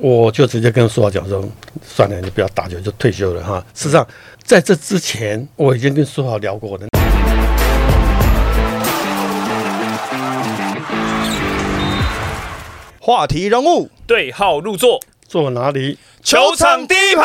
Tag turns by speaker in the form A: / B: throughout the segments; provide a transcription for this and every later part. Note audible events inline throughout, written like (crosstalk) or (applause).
A: 我就直接跟苏豪讲说，算了，你不要打球，就退休了哈。事实上，在这之前，我已经跟苏豪聊过的。
B: 话题人物
C: 对号入座，
A: 坐哪里？
C: 球场第一排，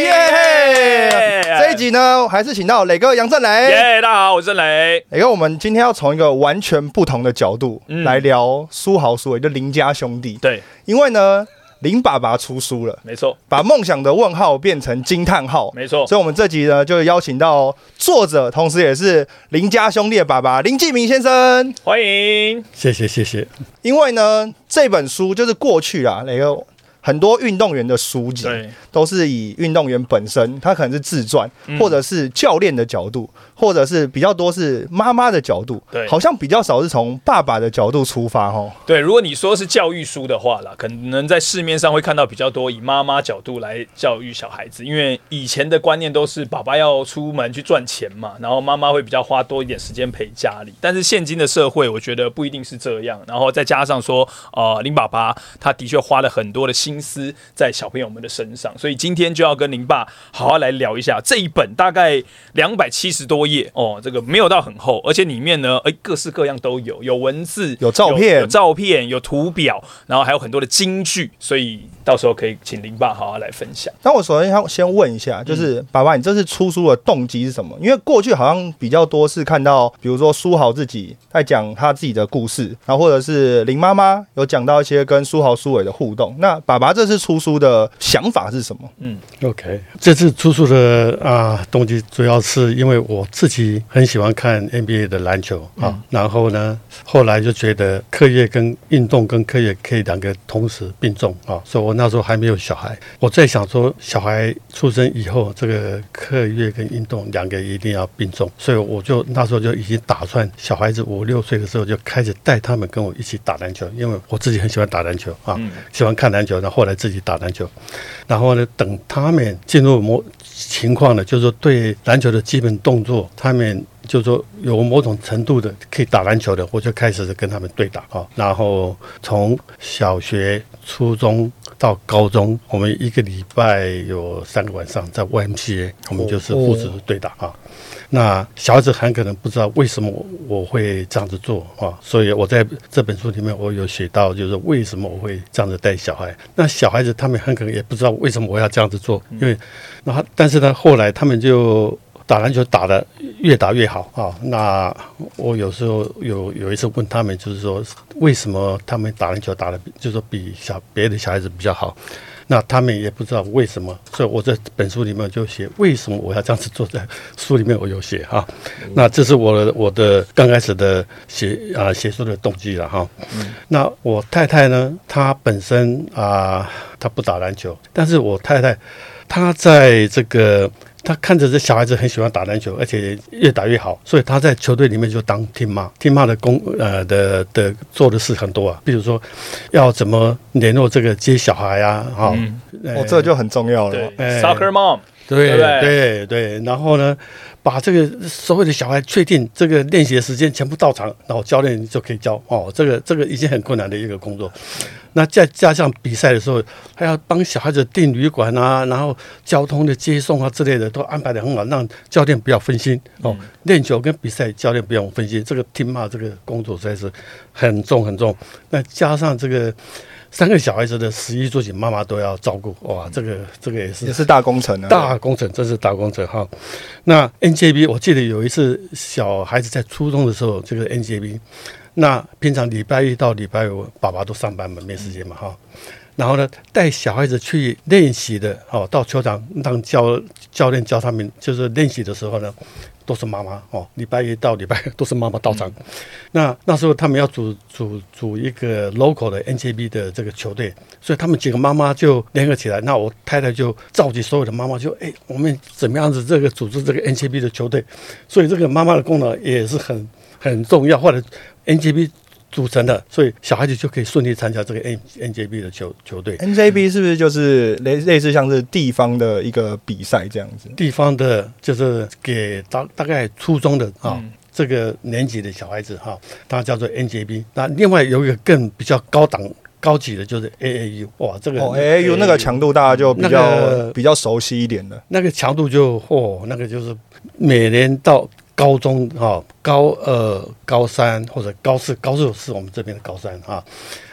B: 耶！这一集呢，还是请到磊哥杨振磊。
C: 耶，大家好，我是振雷。
B: 磊哥，我们今天要从一个完全不同的角度来聊苏豪苏伟，就林家兄弟。
C: 对，
B: 因为呢。林爸爸出书了，
C: 没错，
B: 把梦想的问号变成惊叹号，
C: 没错。
B: 所以，我们这集呢，就邀请到作者，同时也是林家兄弟的爸爸林继明先生，
C: 欢迎，
A: 谢谢，谢谢。
B: 因为呢，这本书就是过去啊，那个。很多运动员的书籍，都是以运动员本身，他可能是自传，或者是教练的角度，或者是比较多是妈妈的角度，
C: 对，
B: 好像比较少是从爸爸的角度出发，哦。
C: 对，如果你说是教育书的话啦，可能在市面上会看到比较多以妈妈角度来教育小孩子，因为以前的观念都是爸爸要出门去赚钱嘛，然后妈妈会比较花多一点时间陪家里。但是现今的社会，我觉得不一定是这样。然后再加上说，呃，林爸爸他的确花了很多的心。心思在小朋友们的身上，所以今天就要跟林爸好好来聊一下这一本大概两百七十多页哦，这个没有到很厚，而且里面呢，哎，各式各样都有，有文字，
B: 有照片，
C: 有照片，有图表，然后还有很多的金句，所以到时候可以请林爸好好来分享。
B: 那我首先要先问一下，就是爸爸，你这次出书的动机是什么？因为过去好像比较多是看到，比如说书豪自己在讲他自己的故事，然后或者是林妈妈有讲到一些跟书豪、书伟的互动。那爸爸这次出书的想法是什么？
A: 嗯，OK，这次出书的啊动机主要是因为我自己很喜欢看 NBA 的篮球啊，然后呢，后来就觉得课业跟运动跟课业可以两个同时并重啊，所以我那时候还没有小孩，我在想说小孩出生以后，这个课业跟运动两个一定要并重，所以我就那时候就已经打算小孩子五六岁的时候就开始带他们跟我一起打篮球，因为我自己很喜欢打篮球啊，喜欢看篮球，然后后来自自己打篮球，然后呢，等他们进入某情况呢，就是说对篮球的基本动作，他们就说有某种程度的可以打篮球的，我就开始跟他们对打啊。然后从小学、初中到高中，我们一个礼拜有三个晚上在 YMCA，我们就是父子对打啊。那小孩子很可能不知道为什么我会这样子做啊，所以我在这本书里面我有写到，就是为什么我会这样子带小孩。那小孩子他们很可能也不知道为什么我要这样子做，因为那但是呢，后来他们就打篮球打的越打越好啊。那我有时候有有一次问他们，就是说为什么他们打篮球打的，就是说比小别的小孩子比较好。那他们也不知道为什么，所以我在本书里面就写为什么我要这样子做，在书里面我有写哈。那这是我的我的刚开始的写啊写书的动机了哈。那我太太呢，她本身啊她不打篮球，但是我太太她在这个。他看着这小孩子很喜欢打篮球，而且越打越好，所以他在球队里面就当听妈，听妈的工呃的的做的事很多啊，比如说要怎么联络这个接小孩啊，哈，
B: 哦，这就很重要了
C: ，Soccer mom，
A: 对对对，然后呢？把这个所有的小孩确定这个练习的时间全部到场，然后教练就可以教哦。这个这个已经很困难的一个工作。那再加上比赛的时候，还要帮小孩子订旅馆啊，然后交通的接送啊之类的都安排的很好，让教练不要分心哦。练球跟比赛教练不用分心，这个听骂这个工作实在是很重很重。那加上这个。三个小孩子的食衣住行，妈妈都要照顾，哇，这个这个也是
B: 也是大工程啊，
A: 大工程，真是大工程哈。那 NJB，我记得有一次小孩子在初中的时候，这个 NJB，那平常礼拜一到礼拜五，爸爸都上班嘛，没时间嘛哈。然后呢，带小孩子去练习的，哦，到球场让教教练教他们，就是练习的时候呢。都是妈妈哦，礼拜一到礼拜都是妈妈到场。那那时候他们要组组组一个 local 的 NJB 的这个球队，所以他们几个妈妈就联合起来。那我太太就召集所有的妈妈，就哎，我们怎么样子这个组织这个 NJB 的球队？所以这个妈妈的功能也是很很重要，或者 NJB。组成的，所以小孩子就可以顺利参加这个 N N J B 的球球队。
B: N J B 是不是就是类类似像是地方的一个比赛这样子？
A: 地方的，就是给大大概初中的啊这个年级的小孩子哈，他叫做 N J B。那另外有一个更比较高档高级的就是 AAU，哇，这个
B: 哦，AAU 那个强度大家就比
A: 那
B: 较比较熟悉一点了。
A: 那个强度就哦，那个就是每年到高中哈、高二、高三或者高四，高四是我们这边的高三啊。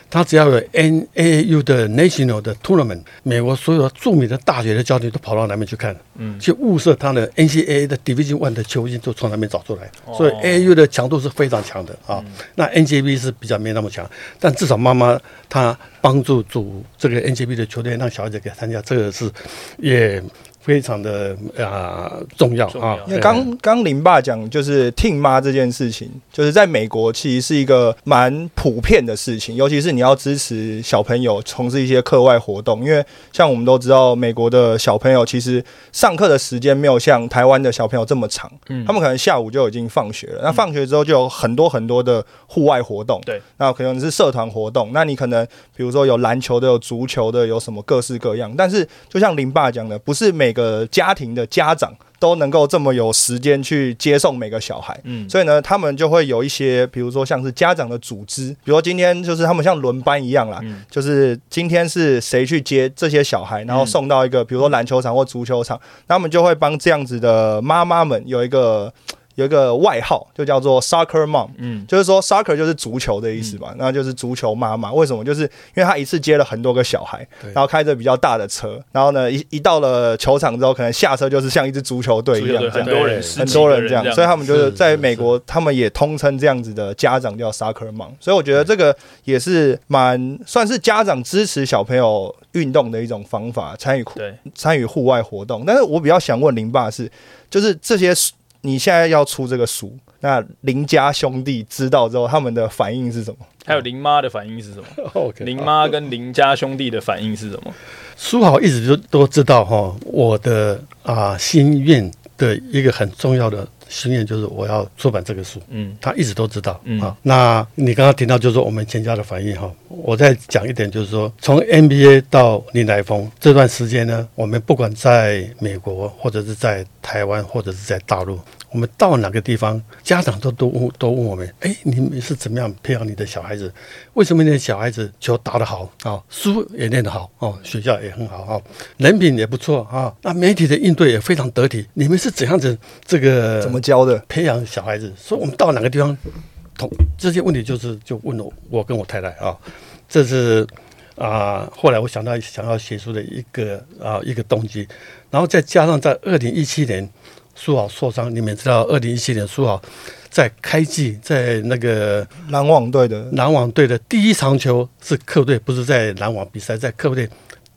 A: 他只要有 NAU 的 National 的 Tournament，美国所有著名的大学的教练都跑到那边去看，嗯，去物色他的 NCAA 的 Division One 的球星，都从那边找出来，所以 AAU 的强度是非常强的啊。那 NJB 是比较没那么强，但至少妈妈她帮助组这个 NJB 的球队，让小孩子给参加，这个是也非常的啊、重要
C: 重要
A: 啊。
B: 因为刚刚林爸讲就是 Team 妈这件事情，就是在美国其实是一个蛮普遍的事情，尤其是你要支持小朋友从事一些课外活动，因为像我们都知道，美国的小朋友其实上课的时间没有像台湾的小朋友这么长，
C: 嗯
B: 他们可能下午就已经放学了，那放学之后就有很多很多的户外活动，
C: 对，
B: 那可能是社团活动，那你可能比如说有篮球的、有足球的，有什么各式各样。但是就像林爸讲的，不是每个家庭的家长都能够这么有时间去接送每个小孩。
C: 嗯，
B: 所以呢，他们就会有一些，比如说像是家长的组织，比如说今天就是他们像轮班一样啦，
C: 嗯。
B: 就是今天是谁去接这些小孩，然后送到一个比如说篮球场或足球场，那他们就会帮这样子的妈妈们有一个有一个外号，就叫做 soccer mom。
C: 嗯，
B: 就是说，soccer 就是足球的意思嘛，那就是足球妈妈。为什么？就是因为他一次接了很多个小孩，然后开着比较大的车，然后呢，一一到了球场之后，可能下车就是像一支足球队一样，这样
C: 很多人，
B: 很多人这样，所以他们就是
A: 是
B: 在美国，他们也通称这样子的家长叫 soccer mom。所以我觉得这个也是蛮算是家长支持小朋友运动的一种方法，参与
C: 对，
B: 参与户外活动。但是我比较想问林爸是，就是这些书你现在要出这个书，那林家兄弟知道之后，他们的反应是什么？
C: 还有林妈的反应是什么 (laughs) 林妈跟林家兄弟的反应是什么？
A: 书豪一直都都知道哈，我的啊心愿的一个很重要的心愿就是我要出版这个书。
C: 嗯
A: 他一直都知道
C: 嗯
A: 啊。那你刚刚听到就是说我们全家的反应哈，我再讲一点，就是说从 NBA 到林来峰这段时间呢，我们不管在美国或者是在台湾或者是在大陆，我们到哪个地方，家长都都问都问我们，哎，你们是怎么样培养你的小孩子？为什么你的小孩子球打得好啊，书也练得好哦，学校也很好哦，人品也不错啊，那媒体的应对也非常得体。你们是怎样子这个
B: 怎么教的？
A: 培养小孩子，所以我们到哪个地方，同这些问题就是就问了我跟我太太啊，这是啊、后来我想到想要写书的一个啊、一个动机，然后再加上在二零一七年苏豪受伤，你们知道二零一七年苏豪在开季在那个
B: 篮网队的。
A: 篮网队的第一场球是客队，不是在篮网比赛，在客队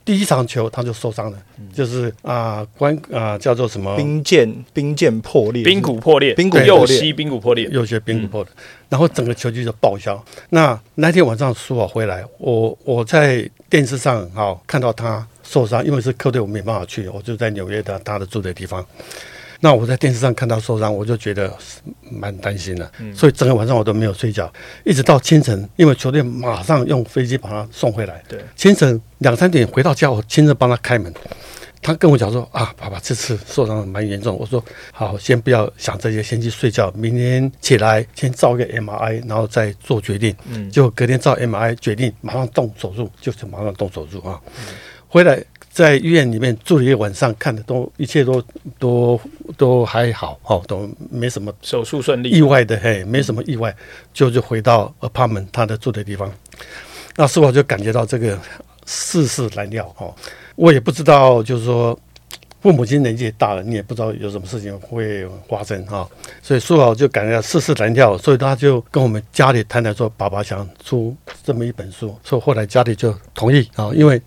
A: 第一场球他就受伤了，就是啊关啊叫做什么？
B: 冰剑冰剑破裂，
C: 髌骨破裂，
B: 髌骨
C: 右膝髌骨破裂，
A: 右膝髌骨破裂，然后整个球季就报销。那那天晚上苏豪回来，我我在电视上哈、看到他受伤，因为是客队，我没办法去，我就在纽约的他的住的地方。那我在电视上看到受伤，我就觉得蛮担心的，所以整个晚上我都没有睡觉，一直到清晨，因为球队马上用飞机把他送回来。
C: 对，
A: 清晨两三点回到家，我亲自帮他开门。他跟我讲说啊，爸爸这次受伤蛮严重。我说好，先不要想这些，先去睡觉。明天起来先照个 MRI，然后再做决定。
C: 嗯
A: 就隔天照 MRI 决定，马上动手术，就是马上动手术啊。回来在医院里面住了一个晚上，看的都一切都都都还好哦，都没什么
C: 手术顺利
A: 意，外的，嘿，没什么意外，就就回到 apartment 他的住的地方。那时候我就感觉到这个世事难料哦，我也不知道，就是说父母亲年纪也大了，你也不知道有什么事情会发生哈、所以苏豪就感觉到世事难料，所以他就跟我们家里谈谈说，爸爸想出这么一本书，所以后来家里就同意啊、因为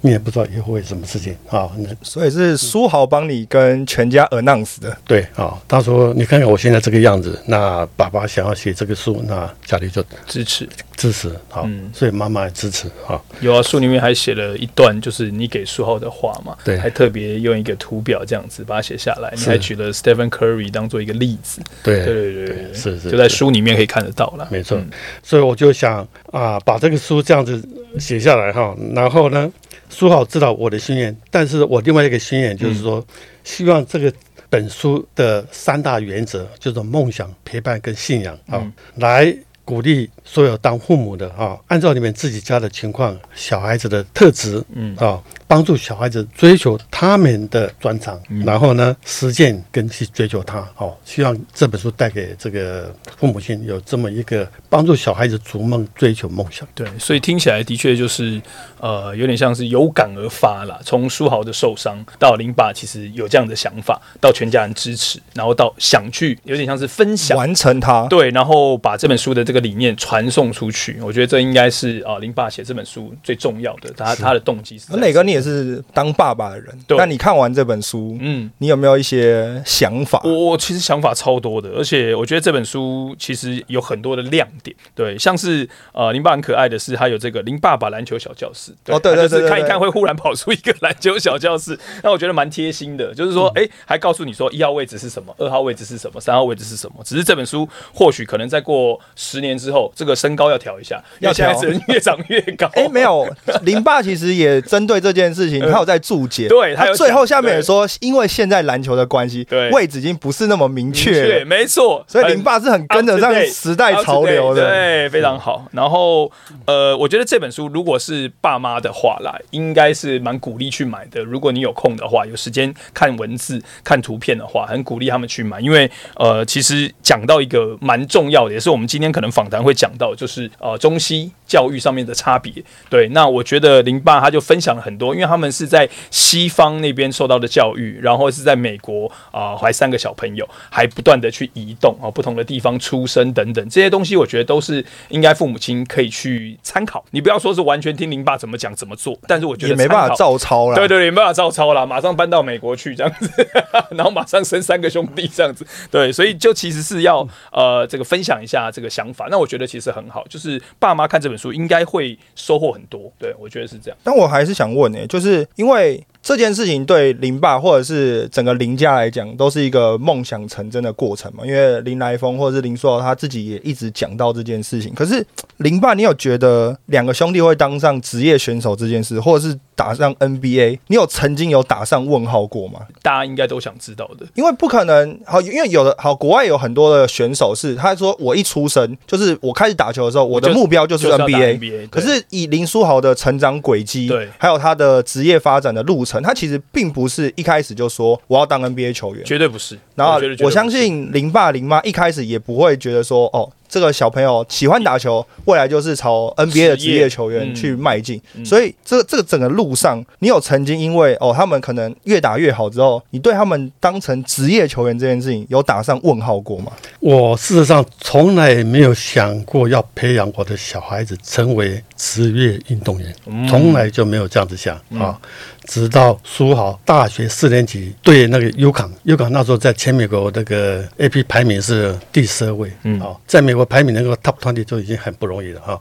A: 你也不知道以后会什么事情啊、那
B: 所以是苏豪帮你跟全家 announce 的。
A: 对啊、他说你看看我现在这个样子，那爸爸想要写这个书，那家里就
C: 支持。
A: 支持好，
C: 嗯。
A: 所以妈妈也支持好，
C: 有啊，书里面还写了一段，就是你给书后的话嘛，
A: 对。
C: 还特别用一个图表这样子把它写下来，你
A: 是。
C: 还举了 Stephen Curry 当做一个例子，
A: 对
C: 对对对对，
A: 是是
C: 就在
A: 是
C: 书里面可以看得到了，
A: 没错。
C: 嗯。
A: 所以我就想啊，把这个书这样子写下来哈，然后呢，书豪知道我的心愿，但是我另外一个心愿就是说，希望这个本书的三大原则，就是梦想、陪伴跟信仰啊，
C: 嗯。
A: 来鼓励所有当父母的啊，按照你们自己家的情况、小孩子的特质，嗯啊，帮助小孩子追求他们的专长，然后呢，实践跟去追求他。哦，希望这本书带给这个父母亲有这么一个帮助小孩子逐梦、追求梦想。
C: 对，所以听起来的确就是呃，有点像是有感而发啦。从书豪的受伤到林爸，其实有这样的想法，到全家人支持，然后到想去，有点像是分享。
B: 完成它，
C: 对，然后把这本书的这个理念传送出去，我觉得这应该是啊，林爸写这本书最重要的，他他的动机是。
B: 磊哥，你也是当爸爸的人，
C: 对。
B: 那你看完这本书，
C: 嗯，
B: 你有没有一些想法？
C: 我我其实想法超多的，而且我觉得这本书其实有很多的亮点，对，像是呃，林爸很可爱的是，他有这个林爸爸篮球小教室，
B: 哦对对
C: 对就是看一看会忽然跑出一个篮球小教室，(laughs) 那我觉得蛮贴心的，就是说，哎、还告诉你说一号位置是什么，二号位置是什么，三号位置是什么，只是这本书或许可能再过十年之后，这个身高要调一下，
B: 要调
C: 现在人越长越高，
B: 哎、没有，林爸其实也针对这件事情，(laughs) 他有在注解。
C: 嗯对他有
B: 最后下面也说，因为现在篮球的关系，
C: 对
B: 位置已经不是那么明
C: 明
B: 确了，
C: 没错，
B: 所以
C: 很
B: 林爸是很跟得上
C: Up to date，
B: 时代潮流的。
C: 对，非常好。然后，呃，我觉得这本书如果是爸妈的话啦，应该是蛮鼓励去买的。如果你有空的话，有时间看文字、看图片的话，很鼓励他们去买，因为呃，其实讲到一个蛮重要的，也是我们今天可能访谈会讲到，就是呃中西教育上面的差别。对，那我觉得林爸他就分享了很多，因为他们是在西方那边受到的教育，然后是在美国啊、怀三个小朋友，还不断的去移动啊、不同的地方出生等等这些东西，我觉得都是应该父母亲可以去参考。你不要说是完全听林爸怎么讲怎么做，但是我觉得
B: 也没办法照抄啦。
C: 对对对，没办法照抄啦，马上搬到美国去这样子，(laughs) 然后马上生三个兄弟这样子。对，所以就其实是要呃这个分享一下这个想法。那我觉得其实很好，就是爸妈看这本书应该会收获很多。对我觉得是这样。
B: 但我还是想问呢、就是因为这件事情对林爸或者是整个林家来讲，都是一个梦想成真的过程嘛。因为林来峰或者是林硕他自己也一直讲到这件事情。可是林爸，你有觉得两个兄弟会当上职业选手这件事，或者是打上 NBA，你有曾经有打上问号过吗？
C: 大家应该都想知道的。
B: 因为不可能好，因为有的好，国外有很多的选手是，他说我一出生就是我开始打球的时候，我的目标就是
C: 就是要打
B: NBA。
C: NBA
B: 可是以林书豪的成长轨迹，
C: 对
B: 还有他的职业发展的路程，他其实并不是一开始就说我要当 NBA 球员。
C: 绝对不是。
B: 然后我相信林爸林妈一开始也不会觉得说，哦，这个小朋友喜欢打球，未来就是朝 NBA 的职业球员
C: 嗯
B: 去迈进。
C: 嗯
B: 所以这这个整个路上，你有曾经因为哦他们可能越打越好之后，你对他们当成职业球员这件事情有打上问号过吗？
A: 我事实上从来没有想过要培养我的小孩子成为职业运动员，
C: 嗯
A: 从来就没有这样子想啊。直到苏豪大学四年级对那个 U 港，U 港那时候在全美国那个 AP 排名是第十二位，
C: 嗯
A: 啊，在美国排名能够 Top twenty 就已经很不容易了哈。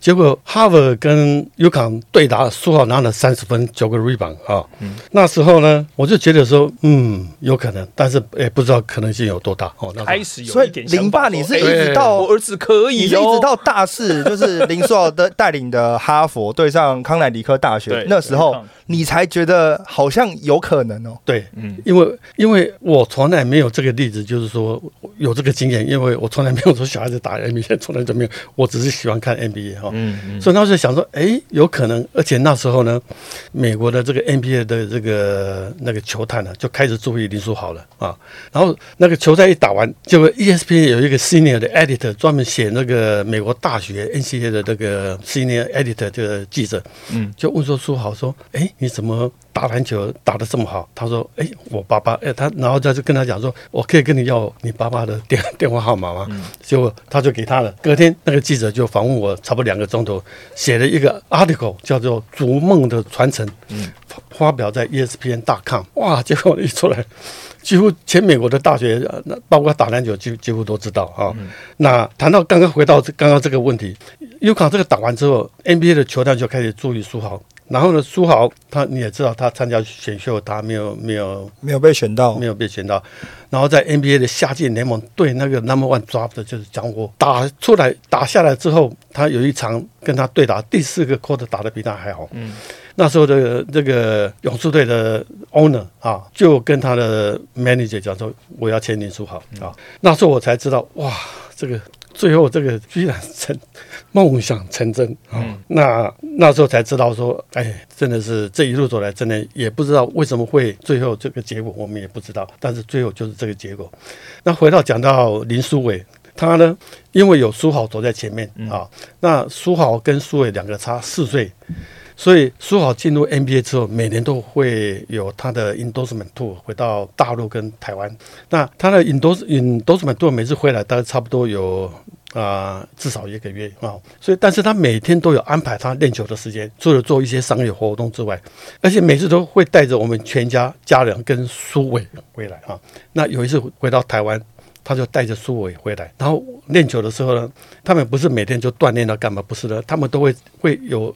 A: 结果哈佛跟 U 港对打，苏浩拿了三十分，九个 rebound 啊。那时候呢，我就觉得说，嗯，有可能，但是也不知道可能性有多大哦。那
C: 开始有
B: 所以
C: 一点想法
B: 林爸你是一
C: 哎
B: 直到
C: 我儿子可以哦，
B: 你是一直到大四，就是林书豪的带领的哈佛对上康乃狄克大学
C: 对
B: 那时候，你才觉得好像有可能哦。
A: 对，
C: 嗯
A: 因为因为我从来没有这个例子，就是说有这个经验，因为我从来没有说小孩子打 NBA，从来就没有，我只是喜欢看 NBA 哈、
C: 嗯嗯
A: 所以那时候想说，哎，有可能，而且那时候呢，美国的这个 NBA 的这个那个球探呢，就开始注意林书豪了啊。然后那个球赛一打完，结果 ESPN 有一个 senior 的 editor 专门写那个美国大学 NCAA 的那个 senior editor 这个记者，
C: 嗯，
A: 就问说书豪说，哎，你怎么打篮球打得这么好？他说，哎，我爸爸，哎，他然后他就跟他讲说，我可以跟你要你爸爸的电电话号码吗？结果他就给他了。隔天那个记者就访问我，差不多两个钟头，写了一个 article 叫做《逐梦的传承》，发发表在 E ESPN.com。哇，结果一出来。几乎全美国的大学，包括打篮球，几几乎都知道啊。那谈到刚刚回到刚刚这个问题，尤卡这个打完之后，NBA 的球探就开始注意苏豪。然后呢，苏豪他你也知道，他参加选秀，他没有没有
B: 没有被选到
A: 没，有被选到。然后在 NBA 的夏季联盟对那个 Number One Draft 的就是江国打出来打下来之后，他有一场跟他对打，第四个 quarter 打的比他还好。
C: 嗯，
A: 那时候的这个勇士队的 owner 啊，就跟他的 manager 讲说，我要签林书豪啊。那时候我才知道，哇，这个最后这个居然成梦想成真啊、
C: 嗯
A: 那那时候才知道说，哎，真的是这一路走来，真的也不知道为什么会最后这个结果，我们也不知道。但是最后就是这个结果。那回到讲到林书伟，他呢，因为有书豪走在前面啊，那书豪跟书伟两个差四岁。所以苏豪进入 NBA 之后，每年都会有他的 endorsement tour 回到大陆跟台湾。那他的 endors endorsement tour 每次回来大概差不多有啊、至少一个月啊、所以但是他每天都有安排他练球的时间，除了做一些商业活动之外，而且每次都会带着我们全家家人跟苏伟回来啊。那有一次回到台湾。他就带着苏伟回来，然后练球的时候呢，他们不是每天就锻炼了干嘛？不是的，他们都会会有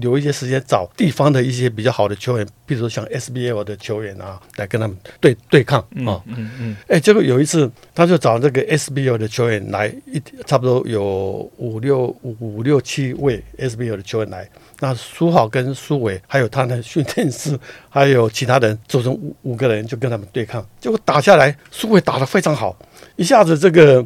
A: 留一些时间找地方的一些比较好的球员，比如说像 SBL 的球员啊，来跟他们对对抗啊。
C: 嗯嗯
A: 哎，结果有一次，他就找这个 SBL 的球员来，一差不多有五六五五六七位 SBL 的球员来。那苏浩跟苏伟还有他的训练师，还有其他人组成五五个人就跟他们对抗，结果打下来，苏伟打得非常好，一下子这个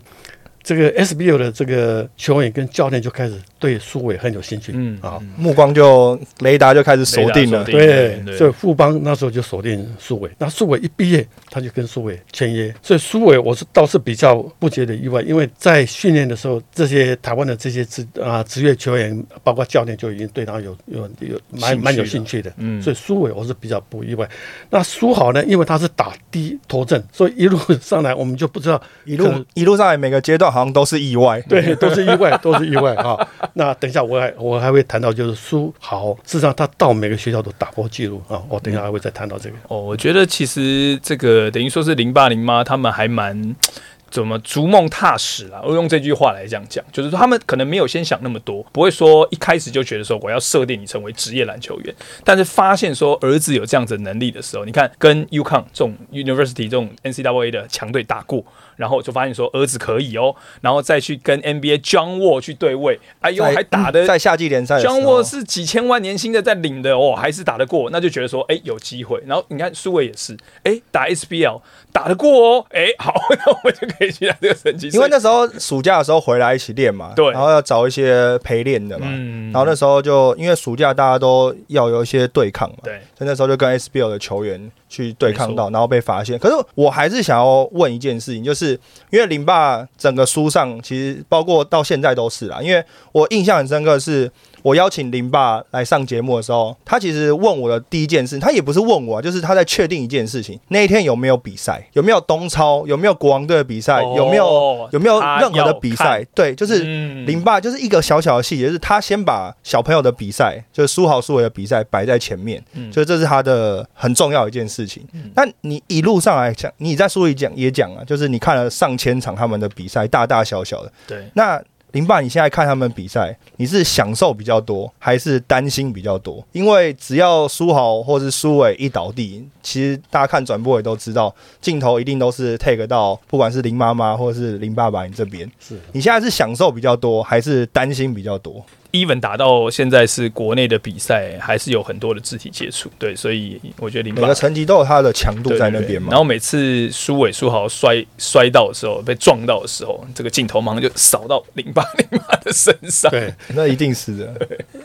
A: 这个 SBL 的这个球员跟教练就开始对苏伟很有兴趣，
C: 嗯
A: 啊，
B: 目光就雷达就开始锁定了
A: 对，
C: 对
A: 所以富邦那时候就锁定苏伟。那苏伟一毕业，他就跟苏伟签约。所以苏伟我是倒是比较不觉得意外，因为在训练的时候，这些台湾的这些职啊职业球员，包括教练就已经对他有有有蛮蛮有兴趣的。
C: 嗯
A: 所以苏伟我是比较不意外。那苏豪呢，因为他是打低头阵，所以一路上来我们就不知道
B: 一路一路上来每个阶段好像都是意外。
A: 对，都是意外，(laughs) 都是意外啊。那等一下我还我还会谈到，就是苏豪，事实上他到每个学校都打破纪录啊。我等一下还会再谈到这个。
C: 哦，我觉得其实这个等于说是零爸零妈他们还蛮。(tsk) 怎么逐梦踏实啦？我用这句话来这样讲，就是说他们可能没有先想那么多，不会说一开始就觉得说我要设定你成为职业篮球员，但是发现说儿子有这样子的能力的时候，你看跟 UConn 这种 University 这种 NCAA 的强队打过，然后就发现说儿子可以哦，然后再去跟 NBA John Wall 去对位，哎呦
B: 在
C: 还打的
B: 在夏季联赛
C: ，John Wall 是几千万年薪的在领的哦，还是打得过，那就觉得说，哎、有机会。然后你看苏伟也是，哎、打 SBL 打得过哦，哎、好，(laughs) 那我们就可以去打这个成绩。
B: 因为那时候暑假的时候回来一起练嘛，
C: 对。
B: 然后要找一些陪练的嘛，
C: 嗯。
B: 然后那时候就因为暑假大家都要有一些对抗嘛，
C: 对，
B: 所以那时候就跟 SBL 的球员去对抗到，然后被发现。可是我还是想要问一件事情，就是因为林爸整个书上其实包括到现在都是啦，因为我印象很深刻的是。我邀请林爸来上节目的时候，他其实问我的第一件事，他也不是问我啊，就是他在确定一件事情：那一天有没有比赛，有没有东超，有没有国王队的比赛，
C: 哦
B: 有没有有没有任何的比
C: 他
B: 赛？对，就是
C: 嗯。
B: 林爸就是一个小小的细节，就是他先把小朋友的比赛，就是苏豪苏伟的比赛摆在前面，
C: 嗯。
B: 所以这是他的很重要一件事情。那你一路上来讲，你在书里讲也讲了，就是你看了上千场他们的比赛，大大小小的。
C: 对，
B: 那林爸，你现在看他们比赛，你是享受比较多，还是担心比较多？因为只要苏豪或是苏伟一倒地，其实大家看转播也都知道，镜头一定都是 take 到，不管是林妈妈或是林爸爸你这边。
A: 是
B: 你现在是享受比较多，还是担心比较多？
C: Even 打到现在是国内的比赛，还是有很多的肢体接触，对，所以我觉得林爸
B: 每个层级都有它的强度在那边嘛。
C: 然后每次苏伟苏豪摔摔到的时候，被撞到的时候，这个镜头马上就扫到零八零八的身上。
A: 对，(laughs)
B: 那一定是的。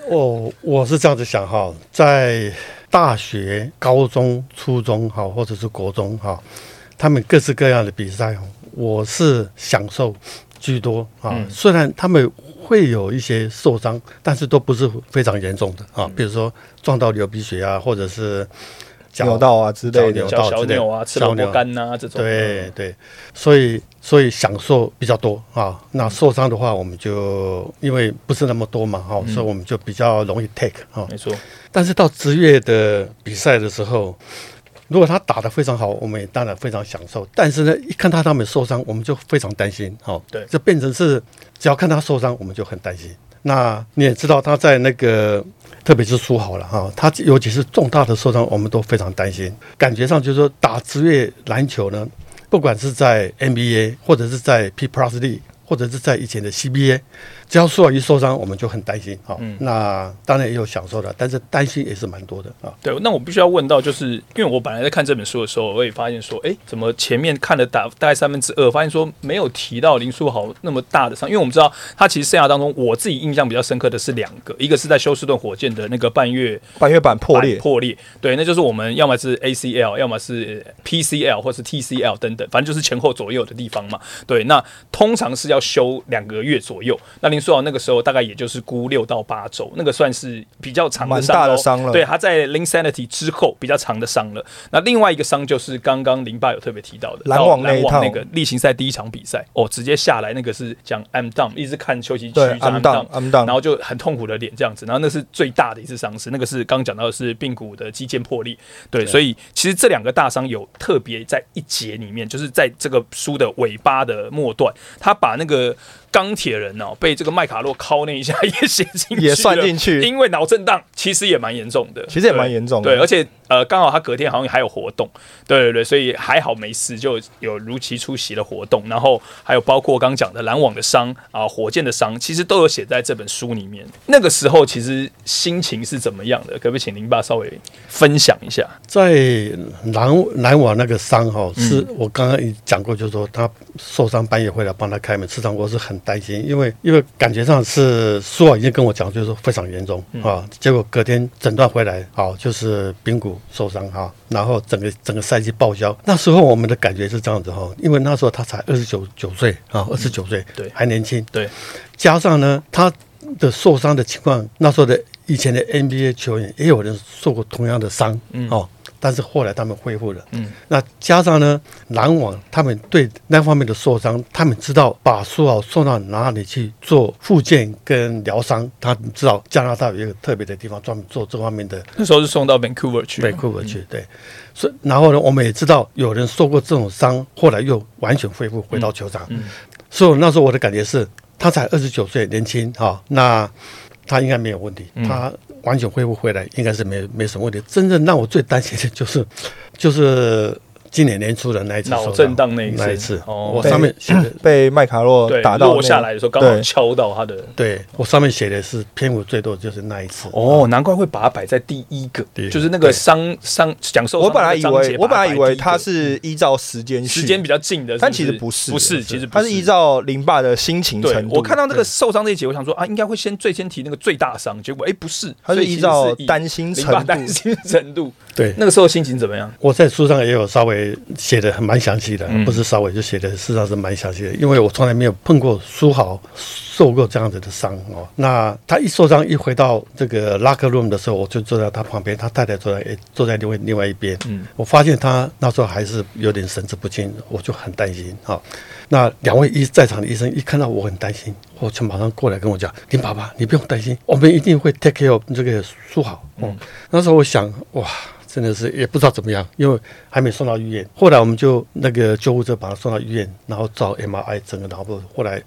A: 我我是这样子想哈，在大学、高中、初中哈，或者是国中哈，他们各式各样的比赛，我是享受居多啊。
C: 嗯
A: 虽然他们会有一些受伤，但是都不是非常严重的啊，比如说撞到流鼻血啊，或者是脚
B: 扭到啊之类
A: 扭，
C: 小扭啊，吃萝
A: 小扭
C: 卜干呐、这种。
A: 对对，所以所以享受比较多啊。那受伤的话，我们就因为不是那么多嘛，哈、所以我们就比较容易 take 啊。
C: 没错。
A: 但是到职业的比赛的时候，如果他打得非常好，我们也当然非常享受。但是呢，一看到他们受伤，我们就非常担心。哈，
C: 对
A: 就变成是只要看他受伤，我们就很担心。那你也知道他在那个，特别是输好了哈，他尤其是重大的受伤，我们都非常担心。感觉上就是说，打职业篮球呢，不管是在 NBA 或者是在 P Plus League。或者是在以前的 CBA，只要苏豪一受伤，我们就很担心啊。
C: 嗯
A: 那当然也有享受的，但是担心也是蛮多的啊。
C: 对，那我必须要问到，就是因为我本来在看这本书的时候，我也发现说，哎，怎么前面看了大大概三分之二，发现说没有提到林书豪那么大的伤，因为我们知道他其实生涯当中，我自己印象比较深刻的是两个，一个是在休斯顿火箭的那个半月
B: 半月板破裂，
C: 破裂，对，那就是我们要么是 ACL，要么是 PCL 或是 TCL 等等，反正就是前后左右的地方嘛。对，那通常是要休两个月左右。那林书豪那个时候大概也就是估六到八周，那个算是比较长的伤
B: 大的伤了。
C: 对，他在 Linsanity 之后比较长的伤了。那另外一个伤就是刚刚林爸有特别提到的
B: 篮网那一套。
C: 篮网那个例行赛第一场比赛，哦，直接下来那个是讲 I'm down，一直看休息区
B: 对，I'm down，I'm down
C: 然后就很痛苦的脸这样子，然后那是最大的一次伤势，那个是刚刚讲到的是髌骨的肌腱破裂，对，所以其实这两个大伤有特别在一节里面，就是在这个书的尾巴的末段，他把那个钢铁人哦被这个麦卡洛敲那一下 (laughs) 也写进去，
B: 也算进去
C: 因为脑震荡其实也蛮严重的，
B: 其实也蛮
C: 对
B: 严重的
C: 对，而且呃刚好他隔天好像还有活动，对对对，所以还好没事，就有如期出席的活动，然后还有包括刚讲的篮网的伤啊、火箭的伤，其实都有写在这本书里面。那个时候其实心情是怎么样的？可不可以请林爸稍微分享一下？
A: 在篮篮网那个伤哈，
C: 嗯
A: 是我刚刚也讲过，就是说他受伤半夜回来帮他开门，事实上我是很担心，因为因为感觉上是苏尔已经跟我讲，就是说非常严重
C: 嗯。
A: 啊，结果隔天诊断回来，好就是髌骨受伤哈，然后整个整个赛季报销。那时候我们的感觉是这样子哈，因为那时候他才二十九九岁啊，二十九岁，
C: 对。
A: 还年轻，
C: 对，
A: 加上呢，他的受伤的情况，那时候的以前的 NBA 球员也有人受过同样的伤，
C: 嗯。
A: 哦，但是后来他们恢复了，
C: 嗯，
A: 那加上呢，篮网他们对那方面的受伤，他们知道把苏豪送到哪里去做复健跟疗伤，他们知道加拿大有一个特别的地方专门做这方面的
C: 那时候是送到 Vancouver 去
A: ，Vancouver 去，对，所以然后呢，我们也知道有人受过这种伤，后来又完全恢复回到球场，
C: 嗯。
A: 所以那时候我的感觉是，他才二十九岁，年轻哈、那他应该没有问题，
C: 嗯
A: 他完全恢复回来应该是没没什么问题。真正让我最担心的就是，就是今年年初的那一次
C: 脑震荡那一次。
A: 那一次，
C: 哦。
A: 我上面写的。
B: 被麦卡洛，打到那
C: 落下来的时候刚好敲到他的。
A: 对我上面写的是篇幅最多的就是那一次。
C: 哦，难怪会把它摆在第一个，
A: 对。
C: 就是那个伤伤讲受伤
B: 我本来以为我本来以为他是依照时间
C: 时间比较近的，
B: 但其实不是，
C: 不是，其实不
B: 他是依照林爸的心情程度。
C: 我看到那个受伤这一节，我想说啊，应该会先最先提那个最大伤，结果哎不是，
B: 他是依照担心程度，(laughs)
C: 担心程度，
A: 对。
C: 那个时候心情怎么样？
A: 我在书上也有稍微写的蛮详细的，
C: 嗯
A: 不是稍微就写的，事实上是蛮详细的，因为我从来没有碰过书豪受过这样子的伤哦。那他一受伤一回到这个 locker room 的时候，我就坐在他旁边，他太太坐在诶坐在另外另外一边，
C: 嗯
A: 我发现他那时候还是有点神志不清，我就很担心啊、那两位医在场的医生一看到我很担心，我就马上过来跟我讲：“林爸爸，你不用担心，我们一定会 take care of 这个书豪。”嗯，那时候我想，哇。真的是也不知道怎么样，因为还没送到医院。后来我们就那个救护车把他送到医院，然后找 MRI 整个脑部。后来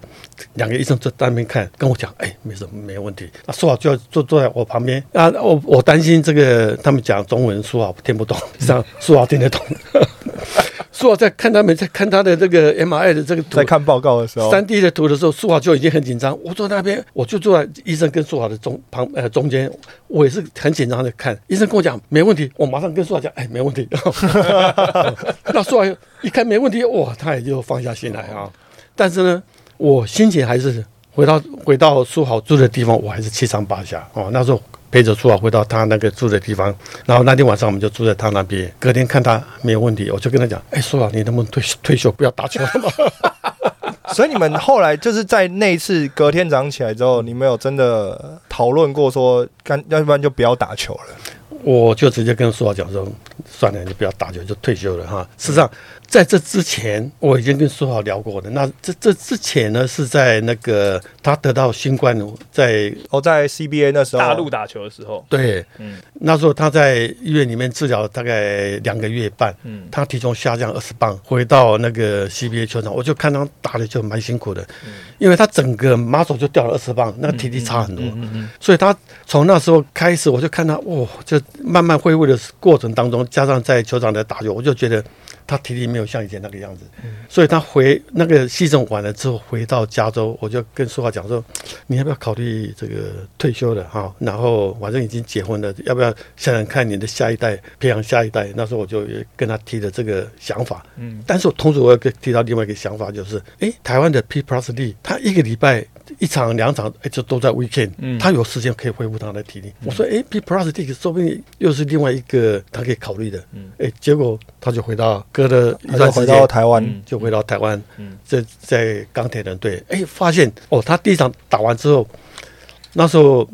A: 两个医生在那边看，跟我讲，哎，没什么，没问题。那说好就要坐坐在我旁边啊，我我担心这个他们讲中文说好听不懂，这样说好听得懂。说好在看他们在看他的这个 MRI 的这个图
B: 在，看报告的时候，
A: 三 D 的图的时候，苏豪就已经很紧张。我坐那边，我就坐在医生跟苏豪的中旁呃中间，我也是很紧张的看。医生跟我讲没问题，我马上跟苏豪讲，哎，没问题。(laughs) 那苏豪一看没问题，哇，他也就放下心来啊。但是呢，我心情还是回到回到苏豪住的地方，我还是七上八下哦。那时候陪着苏老回到他那个住的地方，然后那天晚上我们就住在他那边。隔天看他没有问题，我就跟他讲，哎，苏老，你能不能退退休，不要打球了吗？(laughs)
B: 所以你们后来就是在那一次隔天早上起来之后，你们有真的讨论过说，干要不然就不要打球了。
A: 我就直接跟苏老讲说，算了，你不要打球，就退休了哈。事实上，在这之前，我已经跟苏豪聊过的。那这这之前呢，是在那个他得到新冠，在
B: 哦，在 CBA 那时候，
C: 大陆打球的时候，
A: 对，
C: 嗯。
A: 那时候他在医院里面治疗大概两个月半，
C: 嗯。
A: 他体重下降二十磅，回到那个 CBA 球场，我就看他打的就蛮辛苦的，嗯。因为他整个马手就掉了二十磅，那个体力差很多，
C: 嗯嗯
A: 所以他从那时候开始，我就看他，哇，就慢慢恢复的过程当中，加上在球场的打球，我就觉得他体力没有像以前那个样子，所以他回那个西征完了之后回到加州，我就跟苏华讲说，你要不要考虑这个退休了哈？然后反正已经结婚了，要不要想想看你的下一代，培养下一代？那时候我就跟他提了这个想法，
C: 嗯，
A: 但是我同时我要跟提到另外一个想法，就是，诶，台湾的 P Plus D，他一个礼拜一场两场，哎，就都在 weekend，
C: 嗯。
A: 他有时间可以恢复他的体力。我说，哎 p Plus D 说不定又是另外一个他可以考虑的，
C: 嗯。
A: 哎，结果他就回到隔了一
B: 他就回
A: 段时间。
B: 到台湾，
C: 嗯。
A: 就回到台湾，
C: 嗯。
A: 在在钢铁人队，哎，发现哦，他第一场打完之后，那时候呃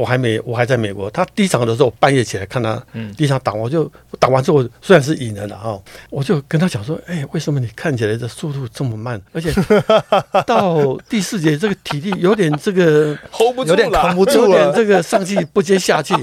A: 我还没我还在美国，他第一场的时候半夜起来看他，
C: 嗯
A: 第一场打完我就打完之后虽然是赢了的哈、我就跟他讲说，哎，为什么你看起来的速度这么慢，而且 (laughs) 到第四节这个体力有点这个 (laughs)
C: hold 不住
B: 有点
C: 啦
B: 扛不
A: 有点
B: 住了。
A: 这个上气不接下气。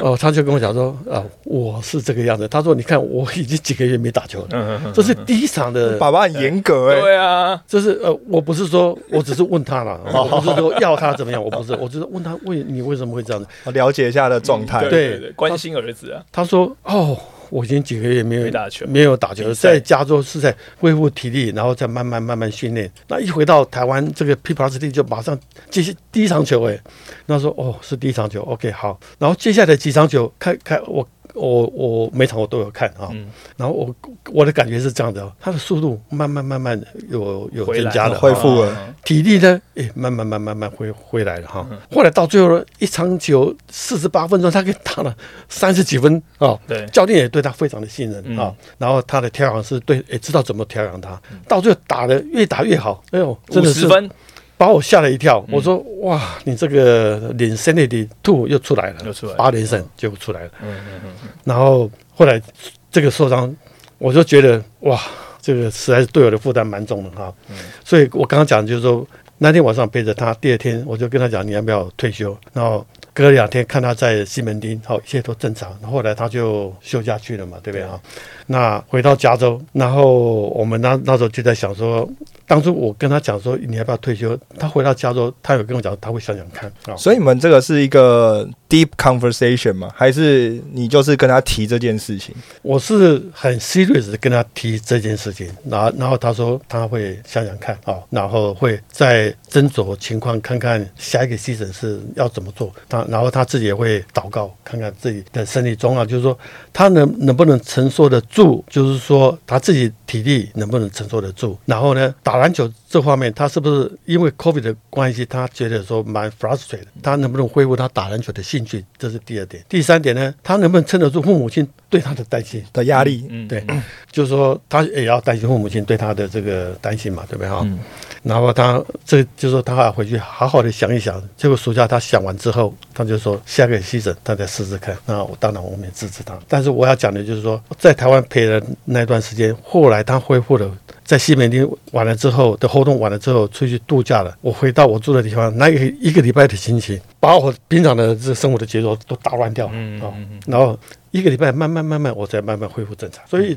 A: 哦，他就跟我讲说，啊，我是这个样子。他说，你看我已经几个月没打球了，
C: 嗯嗯嗯
A: 这是第一场的
B: 爸爸很严格哎、
C: 对啊，
A: 就是呃，我不是说，我只是问他了，(laughs) 我不是说要他怎么样，我不是，我只是问他为你为什么会这样子。
B: 我了解一下他的状态。
C: 对
A: 对
C: 对对，关心儿子啊，
A: 他说哦，我已经几个月没有
C: 没打球
A: 没有打球，在加州是在恢复体力，然后再慢慢慢慢训练。那一回到台湾，这个 P Plus D 就马上接第一场球，哎，那说哦是第一场球，OK 好，然后接下来几场球开开我。我我每场我都有看啊，
C: 嗯。
A: 然后我我的感觉是这样的哦，他的速度慢慢慢慢有有增加了，
B: 恢复了。
C: 嗯
A: 体力呢，哎，慢慢慢慢慢回回来了哈。
C: 嗯
A: 后来到最后呢，一场球四十八分钟，他给打了三十几分啊。
C: 对，
A: 教练也对他非常的信任
C: 嗯。
A: 啊，然后他的调养是对，也知道怎么调养他，到最后打的越打越好，哎呦，真的
C: 十分
A: 把我吓了一跳。
C: 嗯
A: 我说哇，你这个连胜利的兔又出来了，
C: 又出来
A: 八连胜就出来了。
C: 嗯嗯嗯嗯，
A: 然后后来这个受伤，我就觉得哇，这个实在是对我的负担蛮重的哈。
C: 嗯
A: 所以我刚刚讲就是说，那天晚上陪着他，第二天我就跟他讲你要不要退休，然后。隔两天看他在西门町，好，一切都正常。后来他就休假去了嘛，对不对啊？那回到加州，然后我们那那时候就在想说，当初我跟他讲说你要不要退休，他回到加州，他有跟我讲他会想想看啊。
B: 所以你们这个是一个 deep conversation 吗？还是你就是跟他提这件事情？
A: 我是很 serious 的跟他提这件事情，然后然后他说他会想想看啊、哦，然后会再斟酌情况，看看下一个 season 是要怎么做。他然后他自己也会祷告，看看自己的身体状况，就是说他能能不能承受得住，就是说他自己体力能不能承受得住。然后呢，打篮球这方面，他是不是因为 COVID 的关系，他觉得说蛮 frustrated，他能不能恢复他打篮球的兴趣？这是第二点。第三点呢，他能不能撑得住父母亲对他的担心？
B: 的压力，
C: 嗯
A: 对，就是说他也要担心父母亲对他的这个担心嘛，对不对哈？
C: 嗯
A: 然后他这就是说他要回去好好的想一想。结果暑假他想完之后，他就说下个西诊他再试试看。那我当然我们也支持他。但是我要讲的就是说，在台湾陪了那段时间，后来他恢复了。在西门町完了之后的活动完了之后，出去度假了。我回到我住的地方，那一个一个礼拜的心情，把我平常的这生活的节奏都打乱掉了
C: 嗯
A: 啊、
C: 嗯嗯
A: 然后一个礼拜慢慢慢慢，我才慢慢恢复正常。所以